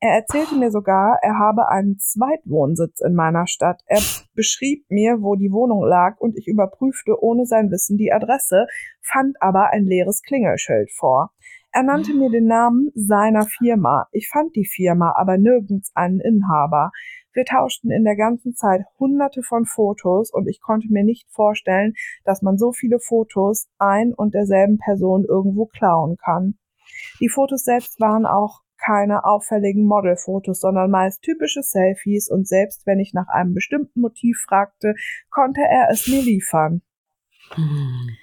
[SPEAKER 1] Er erzählte mir sogar, er habe einen Zweitwohnsitz in meiner Stadt. Er beschrieb mir, wo die Wohnung lag und ich überprüfte ohne sein Wissen die Adresse, fand aber ein leeres Klingelschild vor. Er nannte mir den Namen seiner Firma. Ich fand die Firma, aber nirgends einen Inhaber. Wir tauschten in der ganzen Zeit hunderte von Fotos und ich konnte mir nicht vorstellen, dass man so viele Fotos ein und derselben Person irgendwo klauen kann. Die Fotos selbst waren auch keine auffälligen Modelfotos, sondern meist typische Selfies und selbst wenn ich nach einem bestimmten Motiv fragte, konnte er es mir liefern. Hm.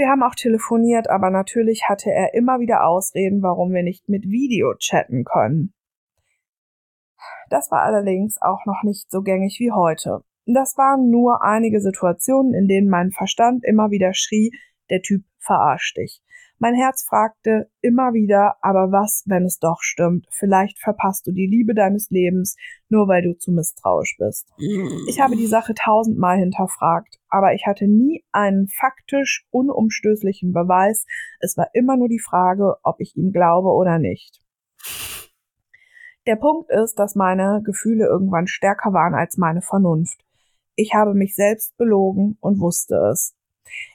[SPEAKER 1] Wir haben auch telefoniert, aber natürlich hatte er immer wieder Ausreden, warum wir nicht mit Video chatten können. Das war allerdings auch noch nicht so gängig wie heute. Das waren nur einige Situationen, in denen mein Verstand immer wieder schrie, der Typ verarscht dich. Mein Herz fragte immer wieder, aber was, wenn es doch stimmt? Vielleicht verpasst du die Liebe deines Lebens, nur weil du zu misstrauisch bist. Ich habe die Sache tausendmal hinterfragt, aber ich hatte nie einen faktisch unumstößlichen Beweis. Es war immer nur die Frage, ob ich ihm glaube oder nicht. Der Punkt ist, dass meine Gefühle irgendwann stärker waren als meine Vernunft. Ich habe mich selbst belogen und wusste es.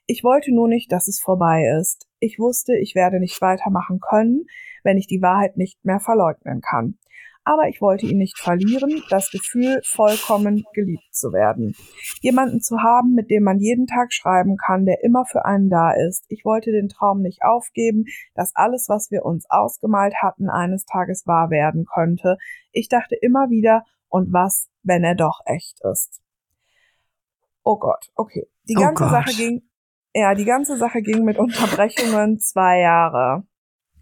[SPEAKER 1] Ich wollte nur nicht, dass es vorbei ist. Ich wusste, ich werde nicht weitermachen können, wenn ich die Wahrheit nicht mehr verleugnen kann. Aber ich wollte ihn nicht verlieren, das Gefühl, vollkommen geliebt zu werden. Jemanden zu haben, mit dem man jeden Tag schreiben kann, der immer für einen da ist. Ich wollte den Traum nicht aufgeben, dass alles, was wir uns ausgemalt hatten, eines Tages wahr werden könnte. Ich dachte immer wieder, und was, wenn er doch echt ist? Oh Gott, okay. Die oh ganze oh Sache ging, ja, die ganze Sache ging mit Unterbrechungen zwei Jahre.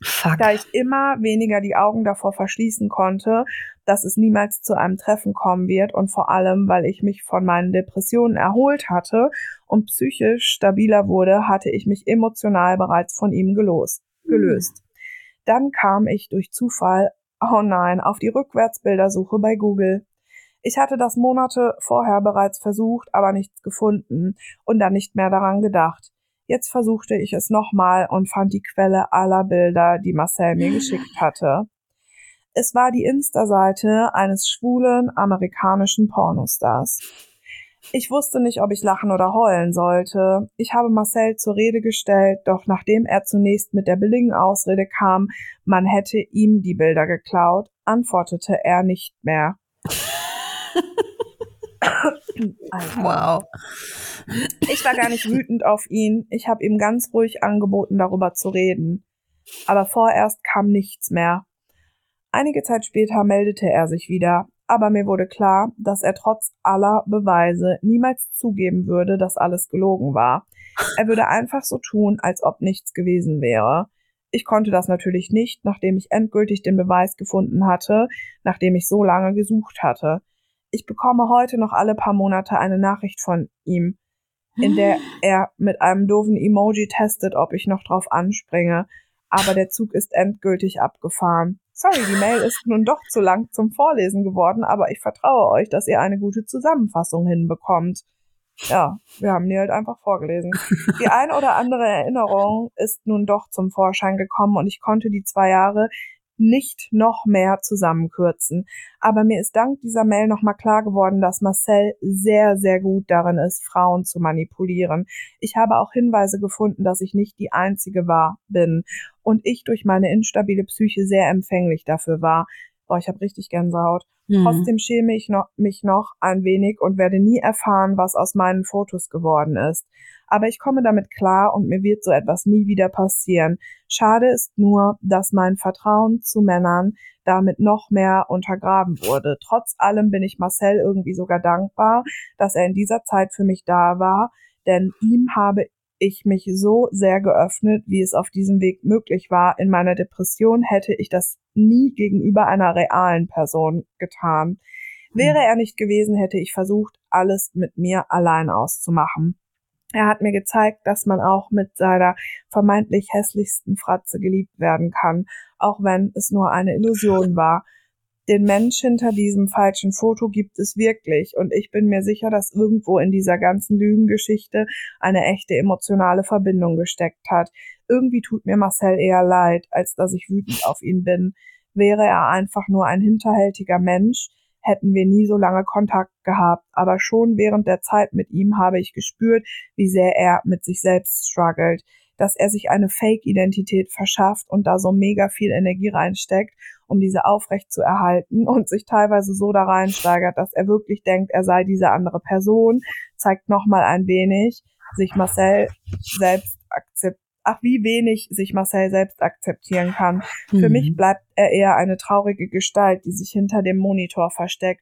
[SPEAKER 1] Fuck. Da ich immer weniger die Augen davor verschließen konnte, dass es niemals zu einem Treffen kommen wird und vor allem, weil ich mich von meinen Depressionen erholt hatte und psychisch stabiler wurde, hatte ich mich emotional bereits von ihm gelos, gelöst. Dann kam ich durch Zufall, oh nein, auf die Rückwärtsbildersuche bei Google. Ich hatte das Monate vorher bereits versucht, aber nichts gefunden und dann nicht mehr daran gedacht. Jetzt versuchte ich es nochmal und fand die Quelle aller Bilder, die Marcel mir geschickt hatte. Es war die Insta-Seite eines schwulen amerikanischen Pornostars. Ich wusste nicht, ob ich lachen oder heulen sollte. Ich habe Marcel zur Rede gestellt, doch nachdem er zunächst mit der billigen Ausrede kam, man hätte ihm die Bilder geklaut, antwortete er nicht mehr.
[SPEAKER 2] Wow.
[SPEAKER 1] Ich war gar nicht wütend auf ihn. Ich habe ihm ganz ruhig angeboten, darüber zu reden. Aber vorerst kam nichts mehr. Einige Zeit später meldete er sich wieder, aber mir wurde klar, dass er trotz aller Beweise niemals zugeben würde, dass alles gelogen war. Er würde einfach so tun, als ob nichts gewesen wäre. Ich konnte das natürlich nicht, nachdem ich endgültig den Beweis gefunden hatte, nachdem ich so lange gesucht hatte. Ich bekomme heute noch alle paar Monate eine Nachricht von ihm, in der er mit einem doofen Emoji testet, ob ich noch drauf anspringe. Aber der Zug ist endgültig abgefahren. Sorry, die Mail ist nun doch zu lang zum Vorlesen geworden, aber ich vertraue euch, dass ihr eine gute Zusammenfassung hinbekommt. Ja, wir haben die halt einfach vorgelesen. Die ein oder andere Erinnerung ist nun doch zum Vorschein gekommen und ich konnte die zwei Jahre nicht noch mehr zusammenkürzen. Aber mir ist dank dieser Mail nochmal klar geworden, dass Marcel sehr, sehr gut darin ist, Frauen zu manipulieren. Ich habe auch Hinweise gefunden, dass ich nicht die einzige war, bin. Und ich durch meine instabile Psyche sehr empfänglich dafür war. Boah, ich habe richtig Gänsehaut. Mhm. Trotzdem schäme ich noch, mich noch ein wenig und werde nie erfahren, was aus meinen Fotos geworden ist. Aber ich komme damit klar und mir wird so etwas nie wieder passieren. Schade ist nur, dass mein Vertrauen zu Männern damit noch mehr untergraben wurde. Trotz allem bin ich Marcel irgendwie sogar dankbar, dass er in dieser Zeit für mich da war, denn ihm habe ich mich so sehr geöffnet, wie es auf diesem Weg möglich war. In meiner Depression hätte ich das nie gegenüber einer realen Person getan. Wäre er nicht gewesen, hätte ich versucht, alles mit mir allein auszumachen. Er hat mir gezeigt, dass man auch mit seiner vermeintlich hässlichsten Fratze geliebt werden kann, auch wenn es nur eine Illusion war den Mensch hinter diesem falschen Foto gibt es wirklich und ich bin mir sicher, dass irgendwo in dieser ganzen Lügengeschichte eine echte emotionale Verbindung gesteckt hat. Irgendwie tut mir Marcel eher leid, als dass ich wütend auf ihn bin. Wäre er einfach nur ein hinterhältiger Mensch, hätten wir nie so lange Kontakt gehabt, aber schon während der Zeit mit ihm habe ich gespürt, wie sehr er mit sich selbst struggelt, dass er sich eine Fake-Identität verschafft und da so mega viel Energie reinsteckt um diese aufrecht zu erhalten und sich teilweise so da reinsteigert, dass er wirklich denkt, er sei diese andere Person, zeigt nochmal ein wenig sich Marcel selbst akzeptiert ach, wie wenig sich Marcel selbst akzeptieren kann. Mhm. Für mich bleibt er eher eine traurige Gestalt, die sich hinter dem Monitor versteckt.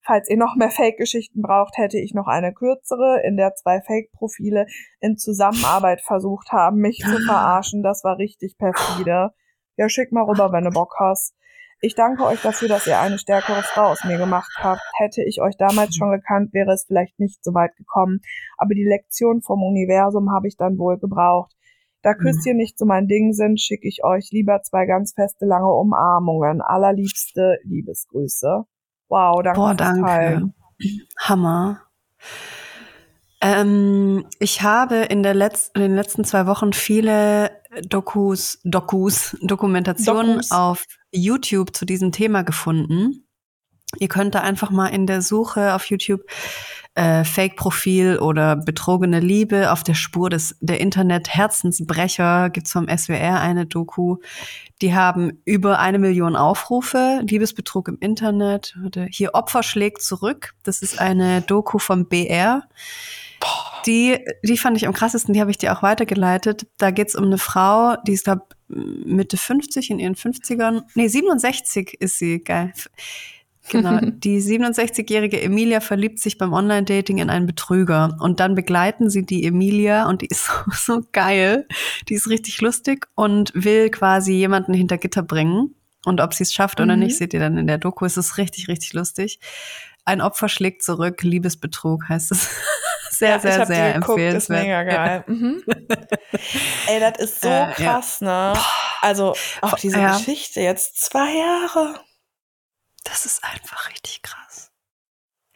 [SPEAKER 1] Falls ihr noch mehr Fake-Geschichten braucht, hätte ich noch eine kürzere, in der zwei Fake-Profile in Zusammenarbeit versucht haben, mich zu verarschen. Das war richtig perfide. Ja, schick mal rüber, wenn du Bock hast. Ich danke euch dafür, dass ihr eine stärkere Frau aus mir gemacht habt. Hätte ich euch damals schon gekannt, wäre es vielleicht nicht so weit gekommen. Aber die Lektion vom Universum habe ich dann wohl gebraucht. Da mhm. Küsschen nicht so mein Ding sind, schicke ich euch lieber zwei ganz feste lange Umarmungen. Allerliebste Liebesgrüße. Wow, danke
[SPEAKER 2] Boah, danke. Teilen. Hammer. Ähm, ich habe in, der Letz in den letzten zwei Wochen viele Dokus, Dokus, Dokumentationen Dokus. auf YouTube zu diesem Thema gefunden. Ihr könnt da einfach mal in der Suche auf YouTube äh, Fake-Profil oder betrogene Liebe auf der Spur des der Internet-Herzensbrecher gibt's vom SWR eine Doku. Die haben über eine Million Aufrufe. Liebesbetrug im Internet. Hier Opfer schlägt zurück. Das ist eine Doku vom BR. Die, die fand ich am krassesten, die habe ich dir auch weitergeleitet. Da geht's um eine Frau, die ist, glaube Mitte 50, in ihren 50ern. Nee, 67 ist sie, geil. Genau. Die 67-jährige Emilia verliebt sich beim Online-Dating in einen Betrüger. Und dann begleiten sie die Emilia und die ist so, so geil. Die ist richtig lustig und will quasi jemanden hinter Gitter bringen. Und ob sie es schafft mhm. oder nicht, seht ihr dann in der Doku. Es ist richtig, richtig lustig. Ein Opfer schlägt zurück, Liebesbetrug heißt es. sehr, ja, sehr, sehr geguckt, empfehlenswert.
[SPEAKER 1] Ist mega geil. Mhm. Ey, das ist so äh, krass, ja. ne? Also auch diese
[SPEAKER 2] Ja.
[SPEAKER 1] Geschichte jetzt zwei Jahre.
[SPEAKER 2] Das ist einfach richtig krass.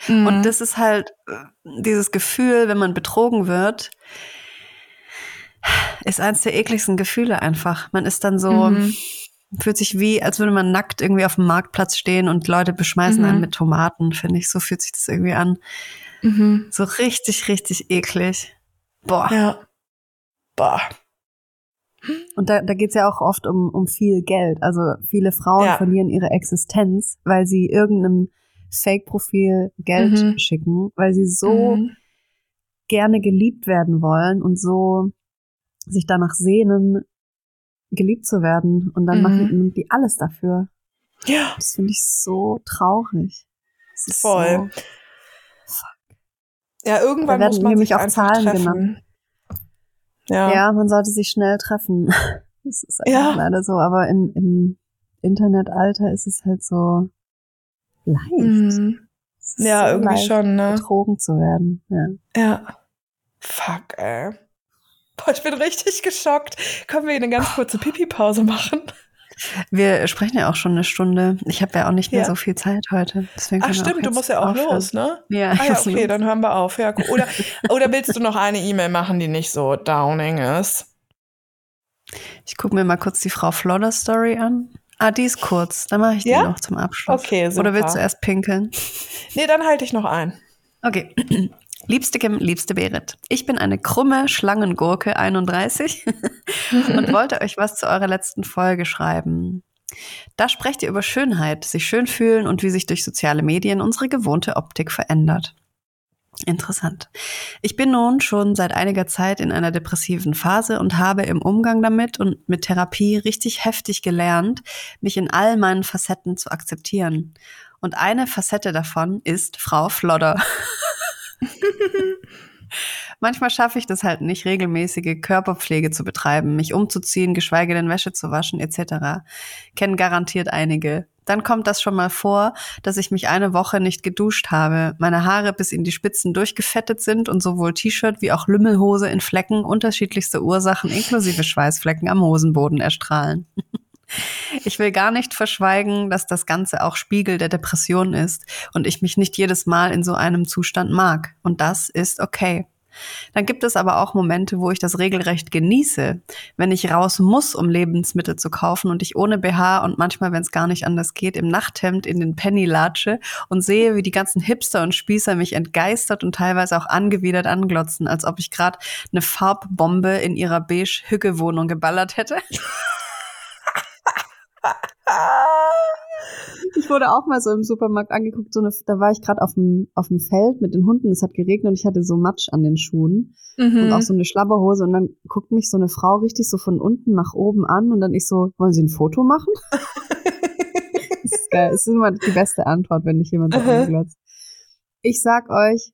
[SPEAKER 1] Mhm.
[SPEAKER 2] Und das ist halt äh, dieses Gefühl, wenn man betrogen wird, ist eins der ekligsten Gefühle einfach. Man ist dann so,
[SPEAKER 1] Mhm.
[SPEAKER 2] fühlt sich wie, als würde man nackt irgendwie auf dem Marktplatz stehen und Leute beschmeißen
[SPEAKER 1] Mhm.
[SPEAKER 2] einen mit Tomaten, finde ich. So fühlt sich das irgendwie an.
[SPEAKER 1] Mhm.
[SPEAKER 2] So richtig, richtig eklig. Boah.
[SPEAKER 1] Ja. Boah.
[SPEAKER 2] Und da, da geht's ja auch oft um, um viel Geld. Also viele Frauen
[SPEAKER 1] Ja.
[SPEAKER 2] verlieren ihre Existenz, weil sie irgendeinem Fake-Profil Geld
[SPEAKER 1] Mhm.
[SPEAKER 2] schicken, weil sie so
[SPEAKER 1] Mhm.
[SPEAKER 2] gerne geliebt werden wollen und so sich danach sehnen, geliebt zu werden. Und dann
[SPEAKER 1] Mhm.
[SPEAKER 2] machen nimmt die alles dafür.
[SPEAKER 1] Ja.
[SPEAKER 2] Das finde ich so traurig. Das ist
[SPEAKER 1] Voll.
[SPEAKER 2] So,
[SPEAKER 1] Ja, irgendwann
[SPEAKER 2] Da werden
[SPEAKER 1] muss man
[SPEAKER 2] nämlich
[SPEAKER 1] sich
[SPEAKER 2] auch Zahlen
[SPEAKER 1] treffen.
[SPEAKER 2] genannt.
[SPEAKER 1] Ja.
[SPEAKER 2] ja. man sollte sich schnell treffen. Das ist einfach
[SPEAKER 1] Ja.
[SPEAKER 2] leider so. Aber im, im Internetalter ist es halt so leicht.
[SPEAKER 1] Mhm.
[SPEAKER 2] Es ist
[SPEAKER 1] Ja,
[SPEAKER 2] so
[SPEAKER 1] irgendwie
[SPEAKER 2] leicht,
[SPEAKER 1] schon, ne?
[SPEAKER 2] betrogen zu werden. Ja.
[SPEAKER 1] Ja. Fuck, ey. Boah, ich bin richtig geschockt. Können wir eine ganz kurze Pipi-Pause machen?
[SPEAKER 2] Wir sprechen ja auch schon eine Stunde. Ich habe ja auch nicht mehr
[SPEAKER 1] Ja.
[SPEAKER 2] so viel Zeit heute. Deswegen
[SPEAKER 1] Ach stimmt, du musst ja auch
[SPEAKER 2] aufhören.
[SPEAKER 1] los, ne?
[SPEAKER 2] Ja,
[SPEAKER 1] Ah ja, okay, dann hören wir auf. Ja, cool. oder, oder willst du noch eine E-Mail machen, die nicht so downing ist?
[SPEAKER 2] Ich gucke mir mal kurz die Frau Flodder Story an. Ah, die ist kurz. Dann mache ich die
[SPEAKER 1] Ja?
[SPEAKER 2] noch zum Abschluss.
[SPEAKER 1] Okay, super.
[SPEAKER 2] Oder willst du erst pinkeln?
[SPEAKER 1] Nee, dann halte ich noch ein.
[SPEAKER 2] Okay. Liebste Kim, liebste Berit. Ich bin eine krumme Schlangengurke 31 und wollte euch was zu eurer letzten Folge schreiben. Da sprecht ihr über Schönheit, sich schön fühlen und wie sich durch soziale Medien unsere gewohnte Optik verändert. Interessant. Ich bin nun schon seit einiger Zeit in einer depressiven Phase und habe im Umgang damit und mit Therapie richtig heftig gelernt, mich in all meinen Facetten zu akzeptieren. Und eine Facette davon ist Frau Flodder. Manchmal schaffe ich das halt nicht, regelmäßige Körperpflege zu betreiben, mich umzuziehen, geschweige denn Wäsche zu waschen etc. Kennen garantiert einige. Dann kommt das schon mal vor, dass ich mich eine Woche nicht geduscht habe, meine Haare bis in die Spitzen durchgefettet sind und sowohl T-Shirt wie auch Lümmelhose in Flecken unterschiedlichste Ursachen inklusive Schweißflecken am Hosenboden erstrahlen. Ich will gar nicht verschweigen, dass das Ganze auch Spiegel der Depression ist und ich mich nicht jedes Mal in so einem Zustand mag. Und das ist okay. Dann gibt es aber auch Momente, wo ich das regelrecht genieße, wenn ich raus muss, um Lebensmittel zu kaufen und ich ohne BH und manchmal, wenn es gar nicht anders geht, im Nachthemd in den Penny latsche und sehe, wie die ganzen Hipster und Spießer mich entgeistert und teilweise auch angewidert anglotzen, als ob ich gerade eine Farbbombe in ihrer beige Hücke-Wohnung geballert hätte. Ich wurde auch mal so im Supermarkt angeguckt, so eine, da war ich gerade auf dem, auf dem Feld mit den Hunden, es hat geregnet und ich hatte so Matsch an den Schuhen
[SPEAKER 1] Mhm.
[SPEAKER 2] und auch so eine Schlabberhose und dann guckt mich so eine Frau richtig so von unten nach oben an und dann ich so, wollen Sie ein Foto machen? das ist geil, das ist immer die beste Antwort, wenn dich jemand so anglotzt. Ich sag euch,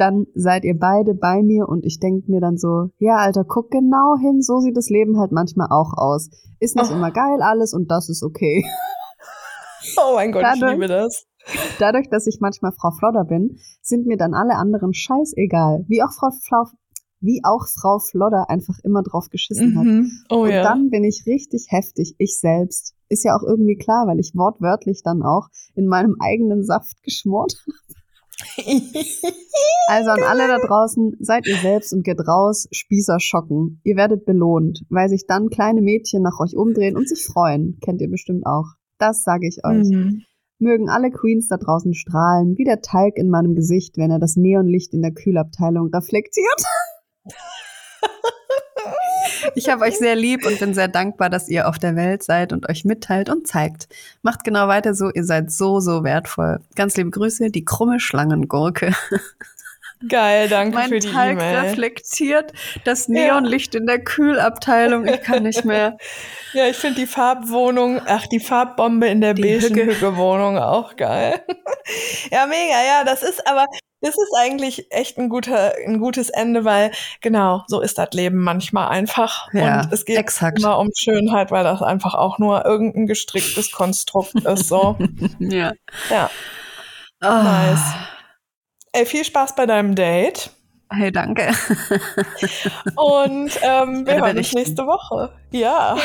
[SPEAKER 2] dann seid ihr beide bei mir und ich denk mir dann so, ja, Alter, guck genau hin, so sieht das Leben halt manchmal auch aus. Ist nicht
[SPEAKER 1] Oh.
[SPEAKER 2] immer geil alles und das ist okay.
[SPEAKER 1] oh mein Gott, ich
[SPEAKER 2] Dadurch-
[SPEAKER 1] liebe das.
[SPEAKER 2] Dadurch, dass ich manchmal Frau Flodder bin, sind mir dann alle anderen scheißegal. Wie auch Frau, Frau, wie auch Frau Flodder einfach immer drauf geschissen hat.
[SPEAKER 1] Mhm. Oh
[SPEAKER 2] Und
[SPEAKER 1] ja.
[SPEAKER 2] dann bin ich richtig heftig, ich selbst. Ist ja auch irgendwie klar, weil ich wortwörtlich dann auch in meinem eigenen Saft geschmort Also an alle da draußen, seid ihr selbst und geht raus, Spießer schocken. Ihr werdet belohnt, weil sich dann kleine Mädchen nach euch umdrehen und sich freuen. Kennt ihr bestimmt auch. Das sage ich euch.
[SPEAKER 1] Mhm.
[SPEAKER 2] Mögen alle Queens da draußen strahlen, wie der Teig in meinem Gesicht, wenn er das Neonlicht in der Kühlabteilung reflektiert. Ich habe euch sehr lieb und bin sehr dankbar, dass ihr auf der Welt seid und euch mitteilt und zeigt. Macht genau weiter so, ihr seid so, so wertvoll. Ganz liebe Grüße, die krumme Schlangengurke.
[SPEAKER 1] Geil, danke
[SPEAKER 2] Mein
[SPEAKER 1] für die
[SPEAKER 2] Teig
[SPEAKER 1] E-Mail.
[SPEAKER 2] reflektiert das
[SPEAKER 1] Ja.
[SPEAKER 2] Neonlicht in der Kühlabteilung. Ich kann nicht mehr.
[SPEAKER 1] Ja, ich finde die Farbwohnung, ach, die Farbbombe in der
[SPEAKER 2] Die
[SPEAKER 1] beigen
[SPEAKER 2] Hücke.
[SPEAKER 1] Hücke-Wohnung auch geil. ja, mega, ja, das ist aber, das ist eigentlich echt ein guter, ein gutes Ende, weil genau, so ist das Leben manchmal einfach.
[SPEAKER 2] Ja,
[SPEAKER 1] Und es geht
[SPEAKER 2] exakt.
[SPEAKER 1] immer um Schönheit, weil das einfach auch nur irgendein gestricktes Konstrukt ist, so.
[SPEAKER 2] Ja.
[SPEAKER 1] Ja.
[SPEAKER 2] Oh.
[SPEAKER 1] Nice. Ey, viel Spaß bei deinem Date.
[SPEAKER 2] Hey, danke.
[SPEAKER 1] Und ähm, wir hören uns nächste Woche. Ja.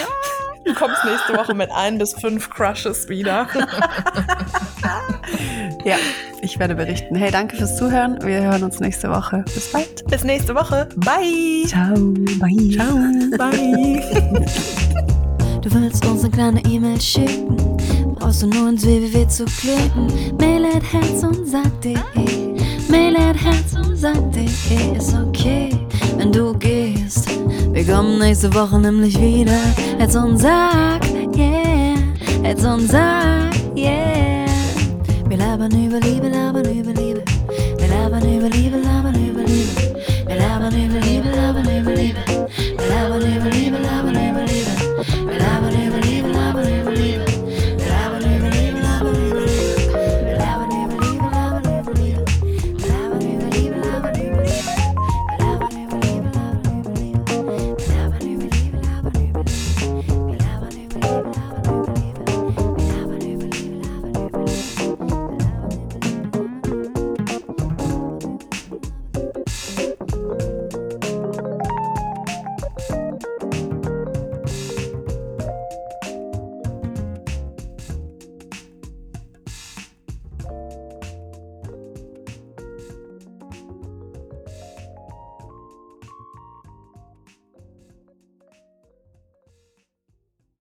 [SPEAKER 1] Du kommst nächste Woche mit ein bis fünf Crushes wieder.
[SPEAKER 3] ja, ich werde berichten. Hey, danke fürs Zuhören. Wir hören uns nächste Woche. Bis bald.
[SPEAKER 1] Bis nächste Woche. Bye.
[SPEAKER 3] Ciao. Bye.
[SPEAKER 1] Ciao. Bye.
[SPEAKER 2] Du willst uns eine kleine E-Mail schicken, brauchst du nur ins www zu klicken. Mail at herz und sag.de. Mail at herz und sag.de ist okay, wenn du gehst. Wir kommen nächste Woche nämlich wieder. Herz und sag, yeah. Herz und sag, yeah. Wir labern über Liebe, labern über Liebe. Wir labern über Liebe, labern über Liebe. Wir labern über Liebe, labern über Liebe. Wir labern über Liebe, labern über Liebe.